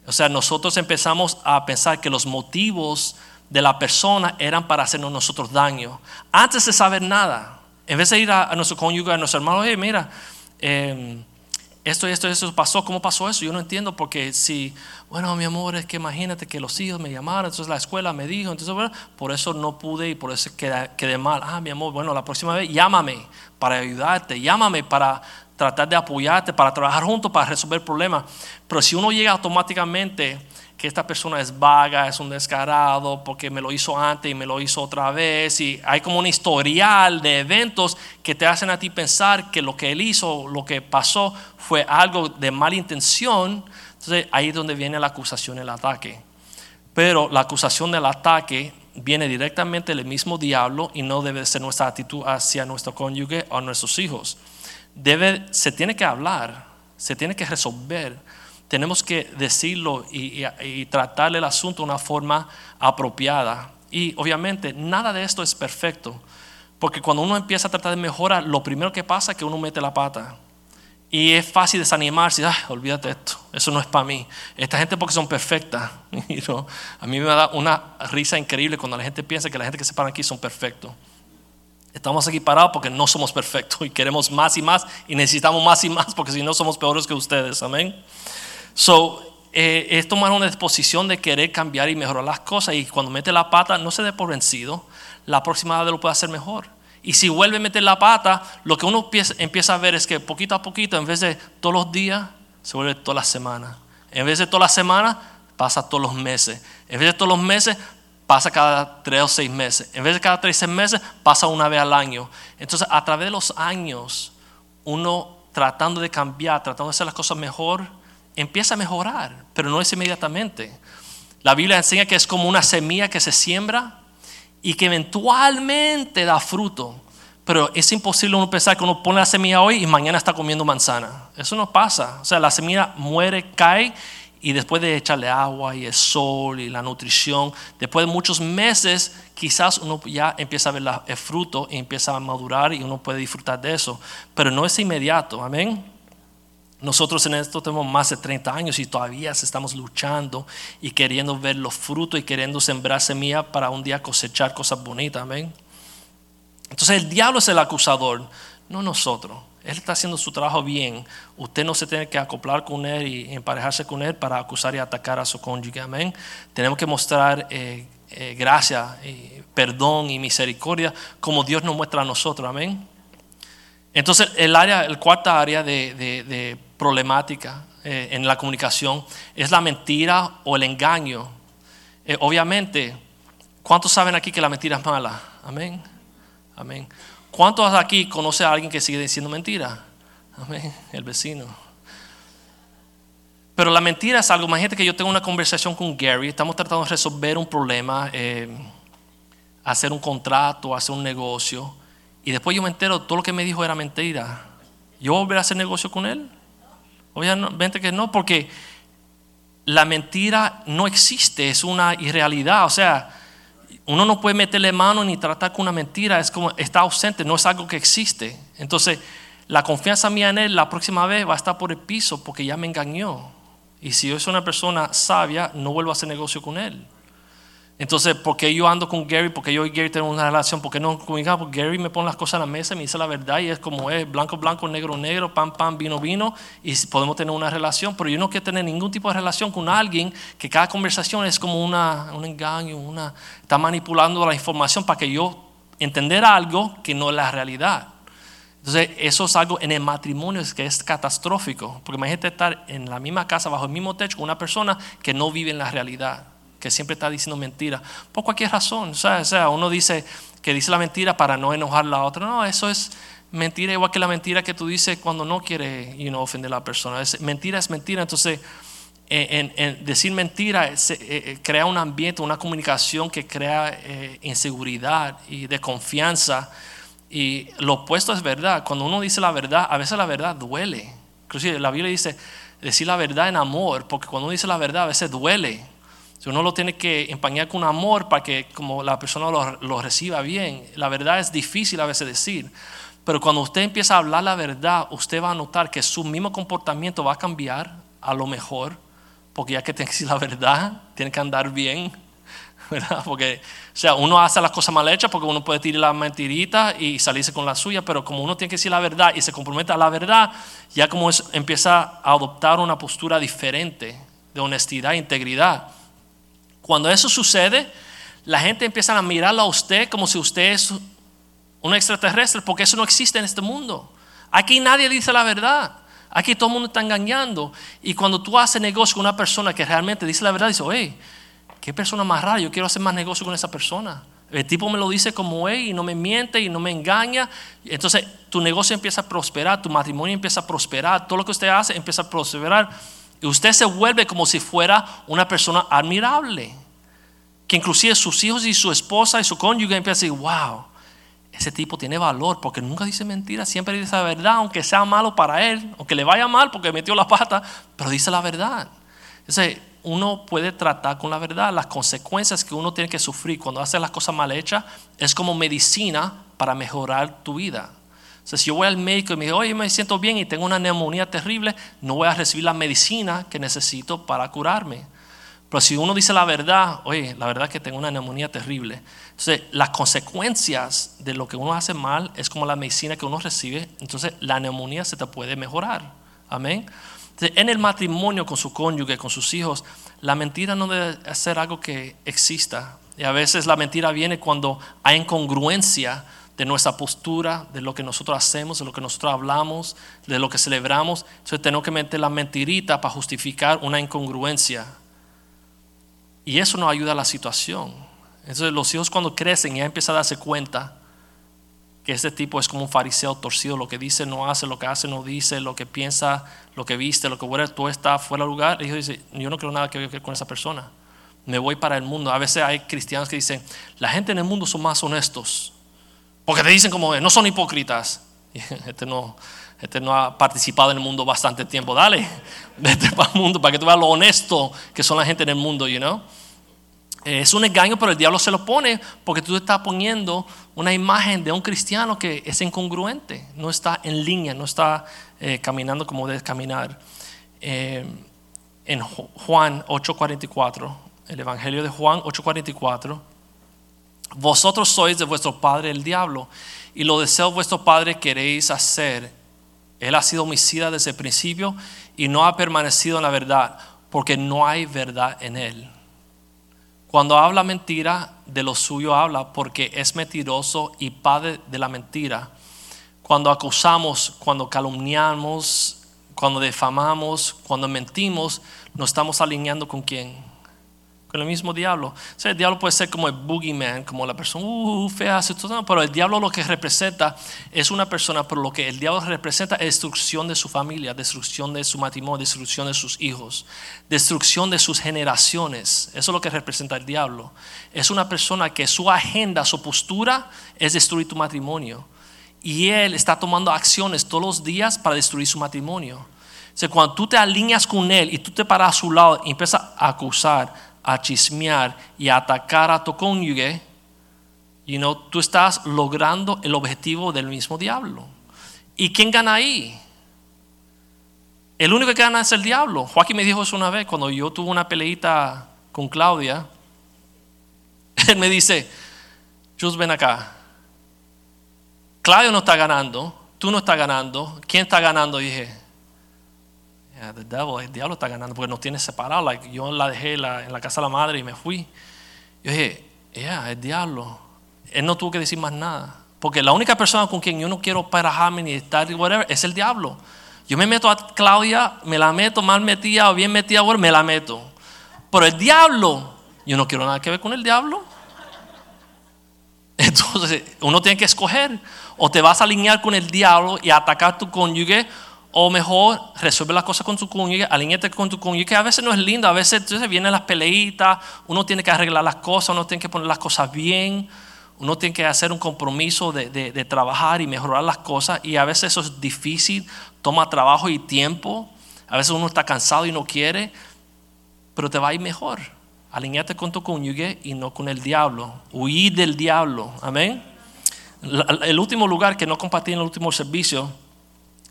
O sea, nosotros empezamos a pensar que los motivos de la persona eran para hacernos nosotros daño. Antes de saber nada, en vez de ir a, nuestro cónyuge, a nuestro hermano, hey, mira, eh, esto esto y esto pasó, ¿cómo pasó eso? Yo no entiendo porque si, bueno, mi amor, es que imagínate que los hijos me llamaron, entonces la escuela me dijo, entonces, bueno, por eso no pude y por eso quedé, quedé mal. Ah, mi amor, bueno, la próxima vez llámame para ayudarte, llámame para tratar de apoyarte, para trabajar juntos, para resolver problemas. Pero si uno llega automáticamente que esta persona es vaga, es un descarado, porque me lo hizo antes y me lo hizo otra vez. Y hay como un historial de eventos que te hacen a ti pensar que lo que él hizo, lo que pasó, fue algo de mala intención. Entonces ahí es donde viene la acusación, el ataque. Pero la acusación del ataque viene directamente del mismo diablo y no debe ser nuestra actitud hacia nuestro cónyuge o nuestros hijos. Debe, se tiene que hablar, se tiene que resolver. Tenemos que decirlo y, y, tratar el asunto de una forma apropiada. Y obviamente nada de esto es perfecto, porque cuando uno empieza a tratar de mejorar, lo primero que pasa es que uno mete la pata. Y es fácil desanimarse, Ay, olvídate esto, eso no es para mí. Esta gente porque son perfectas. <laughs> a mí me da una risa increíble cuando la gente piensa que la gente que se para aquí son perfectos. Estamos aquí parados porque no somos perfectos y queremos más y más y necesitamos más y más porque si no somos peores que ustedes. Amén. So, eh, es tomar una disposición de querer cambiar y mejorar las cosas y cuando mete la pata no se dé por vencido. La próxima vez lo puede hacer mejor. Y si vuelve a meter la pata, lo que uno empieza a ver es que poquito a poquito, en vez de todos los días, se vuelve todas las semanas. En vez de todas las semanas, pasa todos los meses. En vez de todos los meses, pasa cada tres o seis meses. En vez de cada tres o seis meses, pasa una vez al año. Entonces, a través de los años, uno tratando de cambiar, tratando de hacer las cosas mejor, empieza a mejorar, pero no es inmediatamente. La Biblia enseña que es como una semilla que se siembra y que eventualmente da fruto. Pero es imposible uno pensar que uno pone la semilla hoy y mañana está comiendo manzana. Eso no pasa. O sea, la semilla muere, cae y después de echarle agua y el sol y la nutrición, después de muchos meses, quizás uno ya empieza a ver el fruto y empieza a madurar y uno puede disfrutar de eso. Pero no es inmediato. Amén. Nosotros en esto tenemos más de 30 años y todavía estamos luchando y queriendo ver los frutos y queriendo sembrar semilla para un día cosechar cosas bonitas. Amén. Entonces el diablo es el acusador, no nosotros. Él está haciendo su trabajo bien. Usted no se tiene que acoplar con él y emparejarse con él para acusar y atacar a su cónyuge. Amén. Tenemos que mostrar eh, eh, gracia, perdón y misericordia como Dios nos muestra a nosotros. Amén. Entonces, el área, el cuarta área de problemática eh, en la comunicación es la mentira o el engaño. Eh, obviamente, ¿cuántos saben aquí que la mentira es mala? Amén. Amén. ¿Cuántos aquí conocen a alguien que sigue diciendo mentira? Amén. El vecino. Pero la mentira es algo, imagínate que yo tengo una conversación con Gary, estamos tratando de resolver un problema, eh, hacer un contrato, hacer un negocio, y después yo me entero, todo lo que me dijo era mentira. ¿Yo volveré a hacer negocio con él? Obviamente que no, porque la mentira no existe, es una irrealidad. O sea, uno no puede meterle mano ni tratar con una mentira, es como está ausente, no es algo que existe. Entonces, la confianza mía en él la próxima vez va a estar por el piso porque ya me engañó. Y si yo soy una persona sabia, no vuelvo a hacer negocio con él. Entonces, ¿por qué yo ando con Gary? Porque yo y Gary tenemos una relación. ¿Por qué no conmigo? Porque Gary me pone las cosas en la mesa me dice la verdad y es como es, blanco, blanco, negro, negro, pan, pan, vino, vino y podemos tener una relación. Pero yo no quiero tener ningún tipo de relación con alguien que cada conversación es como una, un engaño, una, está manipulando la información para que yo entender algo que no es la realidad. Entonces, eso es algo en el matrimonio que es catastrófico. Porque imagínate estar en la misma casa, bajo el mismo techo, con una persona que no vive en la realidad que siempre está diciendo mentira, por cualquier razón. O sea, uno dice que dice la mentira para no enojar a la otra. No, eso es mentira igual que la mentira que tú dices cuando no quieres you ofender a la persona. Es, mentira es mentira. Entonces, en, decir mentira eh, eh, crea un ambiente, una comunicación que crea eh, inseguridad y desconfianza. Y lo opuesto es verdad. Cuando uno dice la verdad, a veces la verdad duele. Inclusive la Biblia dice decir la verdad en amor, porque cuando uno dice la verdad a veces duele. Si uno lo tiene que empañar con amor para que como la persona lo, reciba bien. La verdad es difícil a veces decir. Pero cuando usted empieza a hablar la verdad, usted va a notar que su mismo comportamiento va a cambiar a lo mejor. Porque ya que tiene que decir la verdad, tiene que andar bien. <laughs> ¿verdad? Porque, o sea, uno hace las cosas mal hechas porque uno puede tirar la mentirita y salirse con la suya, pero como uno tiene que decir la verdad y se compromete a la verdad, ya como es, empieza a adoptar una postura diferente de honestidad e integridad. Cuando eso sucede, la gente empieza a mirarlo a usted como si usted es un extraterrestre, porque eso no existe en este mundo. Aquí nadie dice la verdad. Aquí todo el mundo está engañando. Y cuando tú haces negocio con una persona que realmente dice la verdad, dice, oye, qué persona más rara, yo quiero hacer más negocio con esa persona. El tipo me lo dice como es y no me miente y no me engaña. Entonces tu negocio empieza a prosperar, tu matrimonio empieza a prosperar, todo lo que usted hace empieza a prosperar. Y usted se vuelve como si fuera una persona admirable. Que inclusive sus hijos y su esposa y su cónyuge empiezan a decir, wow, ese tipo tiene valor porque nunca dice mentira, siempre dice la verdad, aunque sea malo para él, aunque le vaya mal porque metió la pata, pero dice la verdad. Entonces, uno puede tratar con la verdad las consecuencias que uno tiene que sufrir cuando hace las cosas mal hechas, es como medicina para mejorar tu vida. Sea, si yo voy al médico y me digo, oye, me siento bien y tengo una neumonía terrible, no voy a recibir la medicina que necesito para curarme. Pero si uno dice la verdad, oye, la verdad es que tengo una neumonía terrible. Entonces, las consecuencias de lo que uno hace mal es como la medicina que uno recibe. Entonces, la neumonía se te puede mejorar. Amén. Entonces, en el matrimonio con su cónyuge, con sus hijos, la mentira no debe ser algo que exista. Y a veces la mentira viene cuando hay incongruencia de nuestra postura, de lo que nosotros hacemos, de lo que nosotros hablamos, de lo que celebramos. Entonces tenemos que meter la mentirita para justificar una incongruencia. Y eso no ayuda a la situación. Entonces los hijos cuando crecen ya empiezan a darse cuenta que este tipo es como un fariseo torcido, lo que dice no hace, lo que hace no dice, lo que piensa, lo que viste, lo que huele, todo está fuera de lugar. Y ellos dicen, yo no quiero nada que ver con esa persona. Me voy para el mundo. A veces hay cristianos que dicen, la gente en el mundo son más honestos. Porque te dicen como, no son hipócritas. <laughs> Este no, este no ha participado en el mundo bastante tiempo. Dale, <laughs> vete para el mundo para que tú veas lo honesto que son la gente en el mundo, you know. Eh, es un engaño, pero el diablo se lo pone porque tú estás poniendo una imagen de un cristiano que es incongruente, no está en línea, no está eh, caminando como debe caminar. Eh, en Juan 8:44, el Evangelio de Juan 8:44, vosotros sois de vuestro padre el diablo y lo deseo vuestro padre queréis hacer. Él ha sido homicida desde el principio y no ha permanecido en la verdad porque no hay verdad en él. Cuando habla mentira, de lo suyo habla porque es mentiroso y padre de la mentira. Cuando acusamos, cuando calumniamos, cuando defamamos, cuando mentimos, nos estamos alineando con quién? Con el mismo diablo. O sea, el diablo puede ser como el boogeyman, como la persona uh, fea, pero el diablo lo que representa es una persona, pero lo que el diablo representa es destrucción de su familia, destrucción de su matrimonio, destrucción de sus hijos, destrucción de sus generaciones. Eso es lo que representa el diablo. Es una persona que su agenda, su postura es destruir tu matrimonio. Y él está tomando acciones todos los días para destruir su matrimonio. O sea, cuando tú te alineas con él y tú te paras a su lado y empiezas a acusar, a chismear y a atacar a tu cónyuge, you know, tú estás logrando el objetivo del mismo diablo. ¿Y quién gana ahí? El único que gana es el diablo. Joaquín me dijo eso una vez cuando yo tuve una peleita con Claudia. <laughs> Él me dice, Jus, ven acá. Claudia no está ganando, tú no estás ganando. ¿Quién está ganando? Y dije, el diablo está ganando porque nos tiene separados. yo la dejé en la casa de la madre y me fui. Yo dije, yeah, el diablo. Él no tuvo que decir más nada. Porque la única persona con quien yo no quiero parajarme ni estar, whatever, es el diablo. Yo me meto a Claudia, me la meto mal metida o bien metida, me la meto. Pero el diablo, yo no quiero nada que ver con el diablo. <laughs> Entonces, uno tiene que escoger. O te vas a alinear con el diablo y atacar a tu cónyuge, o mejor, resuelve las cosas con tu cónyuge, alíñate con tu cónyuge, que a veces no es lindo, a veces vienen las peleitas, uno tiene que arreglar las cosas, uno tiene que poner las cosas bien, uno tiene que hacer un compromiso de, trabajar y mejorar las cosas, y a veces eso es difícil, toma trabajo y tiempo, a veces uno está cansado y no quiere, pero te va a ir mejor. Alíñate con tu cónyuge y no con el diablo, huir del diablo, amén. El último lugar que no compartí en el último servicio,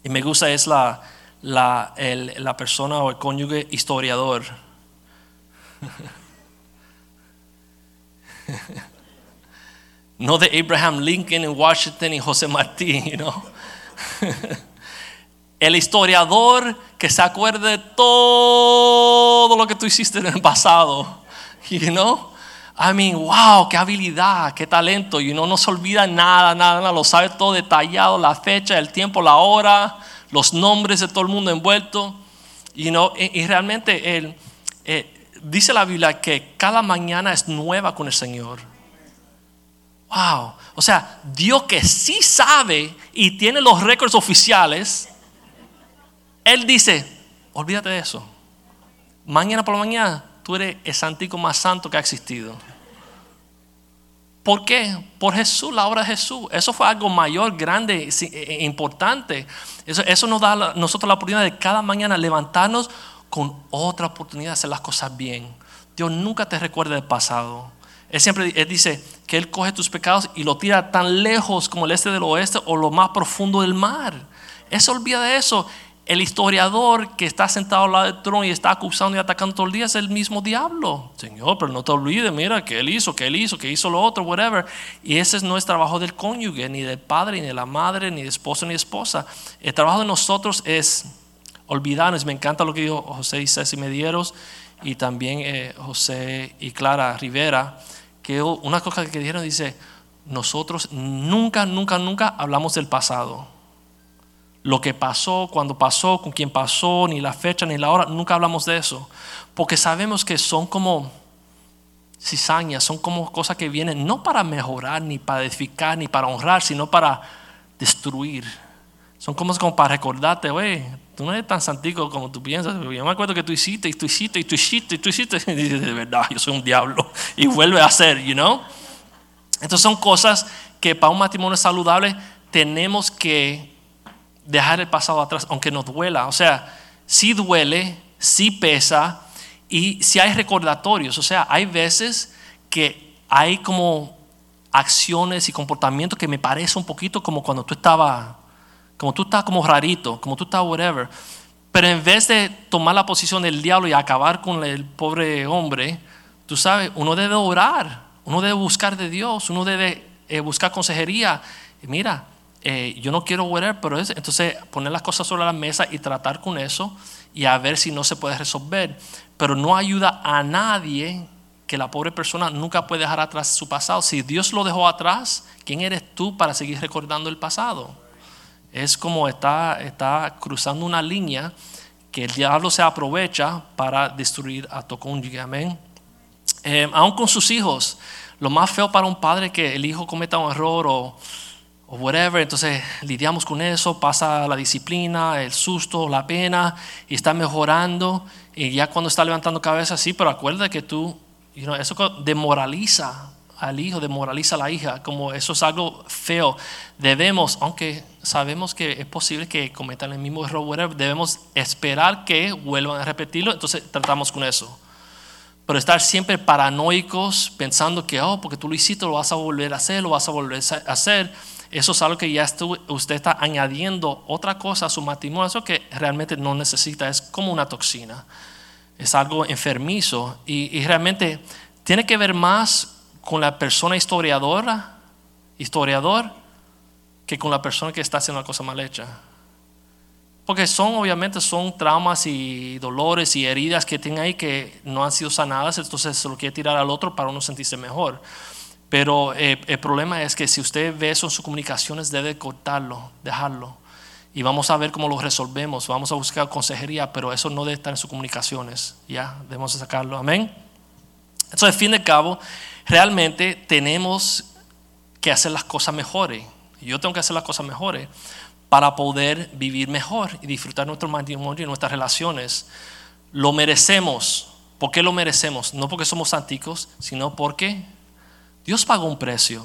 y me gusta es la, la, la persona o el cónyuge historiador. <laughs> no de Abraham Lincoln en Washington y José Martí, you <laughs> el historiador que se acuerde de todo lo que tú hiciste en el pasado, <laughs> you know? I mean, wow, qué habilidad, qué talento. Y uno no se olvida nada, nada, nada, lo sabe todo detallado, la fecha, el tiempo, la hora, los nombres de todo el mundo envuelto. You know, y, realmente el, eh, dice la Biblia que cada mañana es nueva con el Señor. Wow. O sea, Dios que sí sabe y tiene los récords oficiales, Él dice, olvídate de eso. Mañana por la mañana tú eres el santico más santo que ha existido. ¿Por qué? Por Jesús, la obra de Jesús. Eso fue algo mayor, grande, e, e, importante. Eso, eso nos da a nosotros la oportunidad de cada mañana levantarnos con otra oportunidad de hacer las cosas bien. Dios nunca te recuerda del pasado. Él siempre él dice que Él coge tus pecados y lo tira tan lejos como el este del oeste o lo más profundo del mar. Él se olvida de eso. El historiador que está sentado al lado del trono y está acusando y atacando todo el día es el mismo diablo. Señor, pero no te olvides, mira, que él hizo, que él hizo, que hizo lo otro, whatever. Y ese no es trabajo del cónyuge, ni del padre, ni de la madre, ni de esposo, ni de esposa. El trabajo de nosotros es olvidarnos. Me encanta lo que dijo José y Ceci Medieros y también eh, José y Clara Rivera, que una cosa que dijeron dice, nosotros nunca, nunca, nunca hablamos del pasado lo que pasó, cuando pasó, con quién pasó, ni la fecha, ni la hora, nunca hablamos de eso. Porque sabemos que son como cizañas, son como cosas que vienen no para mejorar, ni para edificar, ni para honrar, sino para destruir. Son como, como para recordarte, oye, tú no eres tan santico como tú piensas. Yo me acuerdo que tú hiciste, y tú hiciste, y tú hiciste, y tú hiciste. <laughs> Y dices, de verdad, yo soy un diablo. Y vuelve a hacer, you know. Entonces son cosas que para un matrimonio saludable tenemos que dejar el pasado atrás, aunque nos duela. O sea, sí duele, sí pesa y sí hay recordatorios. O sea, hay veces que hay como acciones y comportamientos que me parece un poquito como cuando tú estabas, como tú estás como rarito, como tú estás whatever. Pero en vez de tomar la posición del diablo y acabar con el pobre hombre, tú sabes, uno debe orar, uno debe buscar de Dios, uno debe eh, buscar consejería. Mira, eh, yo no quiero whatever, pero es, entonces poner las cosas sobre la mesa y tratar con eso y a ver si no se puede resolver. Pero no ayuda a nadie que la pobre persona nunca puede dejar atrás su pasado. Si Dios lo dejó atrás, ¿quién eres tú para seguir recordando el pasado? Es como está, está cruzando una línea que el diablo se aprovecha para destruir a tu cónyuge. Amén. Eh, aún con sus hijos, lo más feo para un padre es que el hijo cometa un error o o whatever. Entonces lidiamos con eso, pasa la disciplina, el susto, la pena, y está mejorando. Y ya cuando está levantando cabeza, sí, pero acuerda que tú, eso demoraliza al hijo, demoraliza a la hija, como eso es algo feo. Debemos, aunque sabemos que es posible que cometan el mismo error, whatever, debemos esperar que vuelvan a repetirlo, entonces tratamos con eso. Pero estar siempre paranoicos, pensando que, oh, porque tú lo hiciste, lo vas a volver a hacer, lo vas a volver a hacer eso es algo que ya usted está añadiendo otra cosa a su matrimonio, eso que realmente no necesita, es como una toxina, es algo enfermizo y, realmente tiene que ver más con la persona historiadora, historiador, que con la persona que está haciendo la cosa mal hecha. Porque son, obviamente, son traumas y dolores y heridas que tiene ahí que no han sido sanadas, entonces se lo quiere tirar al otro para uno sentirse mejor. Pero eh, el problema es que si usted ve eso en sus comunicaciones, debe cortarlo, dejarlo. Y vamos a ver cómo lo resolvemos. Vamos a buscar consejería, pero eso no debe estar en sus comunicaciones. Ya, debemos sacarlo. Amén. Entonces, al fin de cabo, realmente tenemos que hacer las cosas mejores. Yo tengo que hacer las cosas mejores para poder vivir mejor y disfrutar nuestro matrimonio y nuestras relaciones. Lo merecemos. ¿Por qué lo merecemos? No porque somos santicos, sino porque Dios pagó un precio.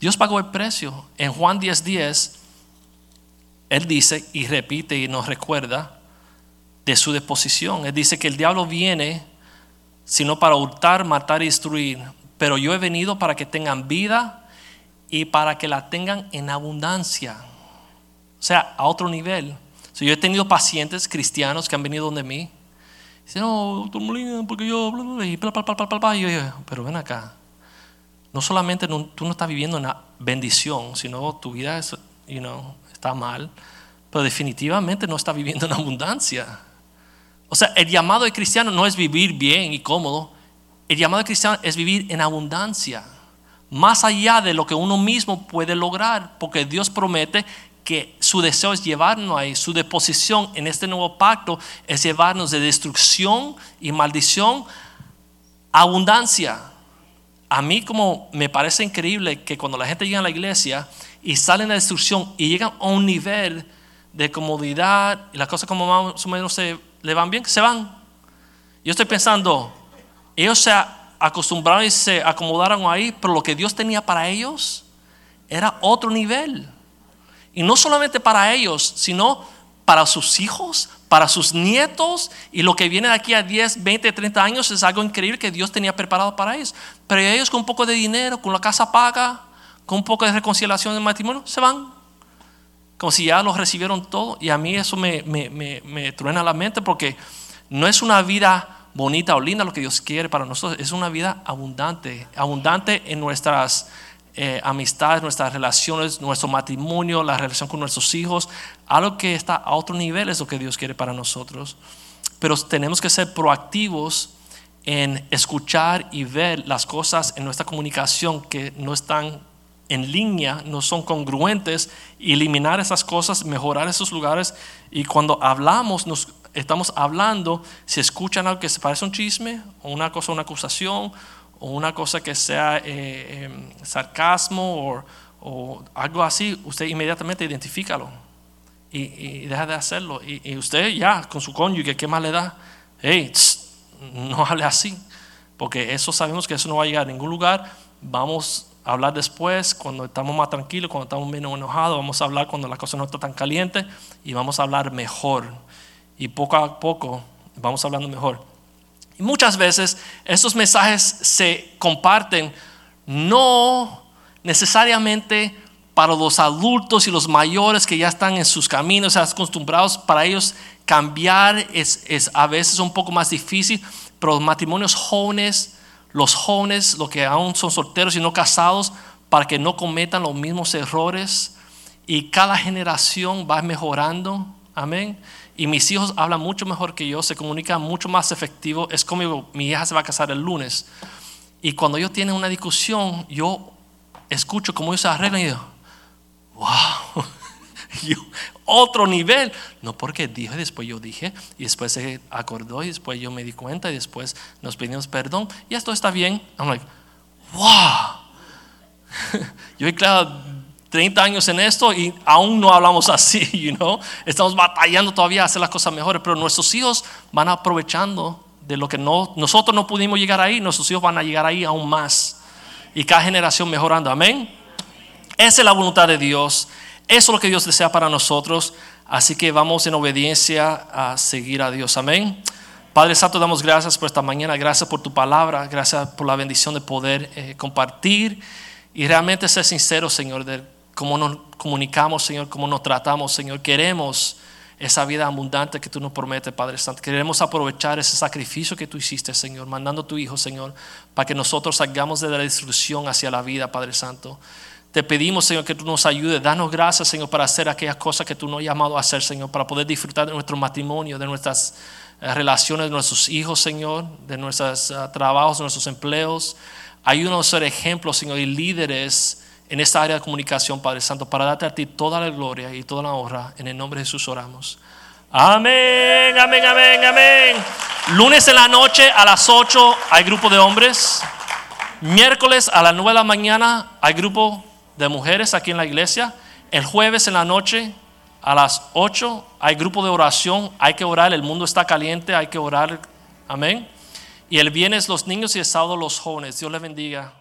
Dios pagó el precio. En Juan 10:10, 10, Él dice y repite y nos recuerda de su disposición. Él dice que el diablo viene sino para hurtar, matar y destruir. Pero yo he venido para que tengan vida y para que la tengan en abundancia. O sea, a otro nivel. Si yo he tenido pacientes cristianos que han venido donde mí. Dicen, no, doctor Molina, porque yo, y bla, bla, pero ven acá no solamente tú no estás viviendo una bendición, sino tu vida está mal, pero definitivamente no estás viviendo en abundancia. O sea, el llamado de cristiano no es vivir bien y cómodo, el llamado de cristiano es vivir en abundancia, más allá de lo que uno mismo puede lograr, porque Dios promete que su deseo es llevarnos ahí, su deposición en este nuevo pacto es llevarnos de destrucción y maldición a abundancia. A mí como me parece increíble que cuando la gente llega a la iglesia y sale en la destrucción y llegan a un nivel de comodidad y las cosas como más o menos se le van bien, se van. Yo estoy pensando, ellos se acostumbraron y se acomodaron ahí, pero lo que Dios tenía para ellos era otro nivel. Y no solamente para ellos, sino para sus hijos, para sus nietos y lo que viene de aquí a 10, 20, 30 años es algo increíble que Dios tenía preparado para ellos. Pero ellos con un poco de dinero, con la casa paga, con un poco de reconciliación en matrimonio, se van. Como si ya los recibieron todo. Y a mí eso me, me, me, me truena la mente porque no es una vida bonita o linda lo que Dios quiere para nosotros, es una vida abundante, abundante en nuestras eh, amistades, nuestras relaciones, nuestro matrimonio, la relación con nuestros hijos, algo que está a otro nivel es lo que Dios quiere para nosotros. Pero tenemos que ser proactivos en escuchar y ver las cosas en nuestra comunicación que no están en línea, no son congruentes, eliminar esas cosas, mejorar esos lugares y cuando hablamos nos estamos hablando, si escuchan algo que se parece a un chisme, o una cosa, una acusación, o una cosa que sea eh, em, sarcasmo o, algo así, usted inmediatamente identifícalo y, deja de hacerlo. Y, usted ya, con su cónyuge, ¿qué más le da? Hey, no <laughs> hable así, porque eso sabemos que eso no va a llegar a ningún lugar. Vamos a hablar después, cuando estamos más tranquilos, cuando estamos menos enojados, vamos a hablar cuando la cosa no está tan caliente y vamos a hablar mejor y poco a poco vamos hablando mejor. Muchas veces estos mensajes se comparten no necesariamente para los adultos y los mayores que ya están en sus caminos, acostumbrados, para ellos cambiar es, es a veces un poco más difícil, pero los matrimonios jóvenes, los jóvenes, los que aún son solteros y no casados, para que no cometan los mismos errores y cada generación va mejorando, amén y mis hijos hablan mucho mejor que yo, se comunican mucho más efectivo. Es como mi hija se va a casar el lunes. Y cuando ellos tienen una discusión, yo escucho cómo ellos se arreglan y digo, wow, <laughs> otro nivel. No porque dije, después yo dije, y después se acordó, y después yo me di cuenta, y después nos pedimos perdón, y esto está bien. I'm like, wow. <laughs> yo he claro 30 años en esto y aún no hablamos <laughs> así, you know? Estamos batallando todavía a hacer las cosas mejores, pero nuestros hijos van aprovechando de lo que no, nosotros no pudimos llegar ahí, nuestros hijos van a llegar ahí aún más. Y cada generación mejorando, amén. Esa es la voluntad de Dios, eso es lo que Dios desea para nosotros, así que vamos en obediencia a seguir a Dios, amén. Padre Santo, damos gracias por esta mañana, gracias por tu palabra, gracias por la bendición de poder eh, compartir y realmente ser sincero, Señor, de cómo nos comunicamos, Señor, cómo nos tratamos, Señor. Queremos esa vida abundante que tú nos prometes, Padre Santo. Queremos aprovechar ese sacrificio que tú hiciste, Señor, mandando a tu Hijo, Señor, para que nosotros salgamos de la destrucción hacia la vida, Padre Santo. Te pedimos, Señor, que tú nos ayudes. Danos gracias, Señor, para hacer aquellas cosas que tú nos has llamado a hacer, Señor, para poder disfrutar de nuestro matrimonio, de nuestras eh, relaciones, de nuestros hijos, Señor, de nuestros eh, trabajos, de nuestros empleos. Ayúdanos a ser ejemplos, Señor, y líderes en esta área de comunicación, Padre Santo, para darte a ti toda la gloria y toda la honra. En el nombre de Jesús oramos. Amén, amén, amén, amén. Lunes en la noche a las 8 hay grupo de hombres. Miércoles a las 9 de la mañana hay grupo de mujeres aquí en la iglesia. El jueves en la noche a las 8 hay grupo de oración. Hay que orar, el mundo está caliente, hay que orar. Amén. Y el viernes los niños y el sábado los jóvenes. Dios les bendiga.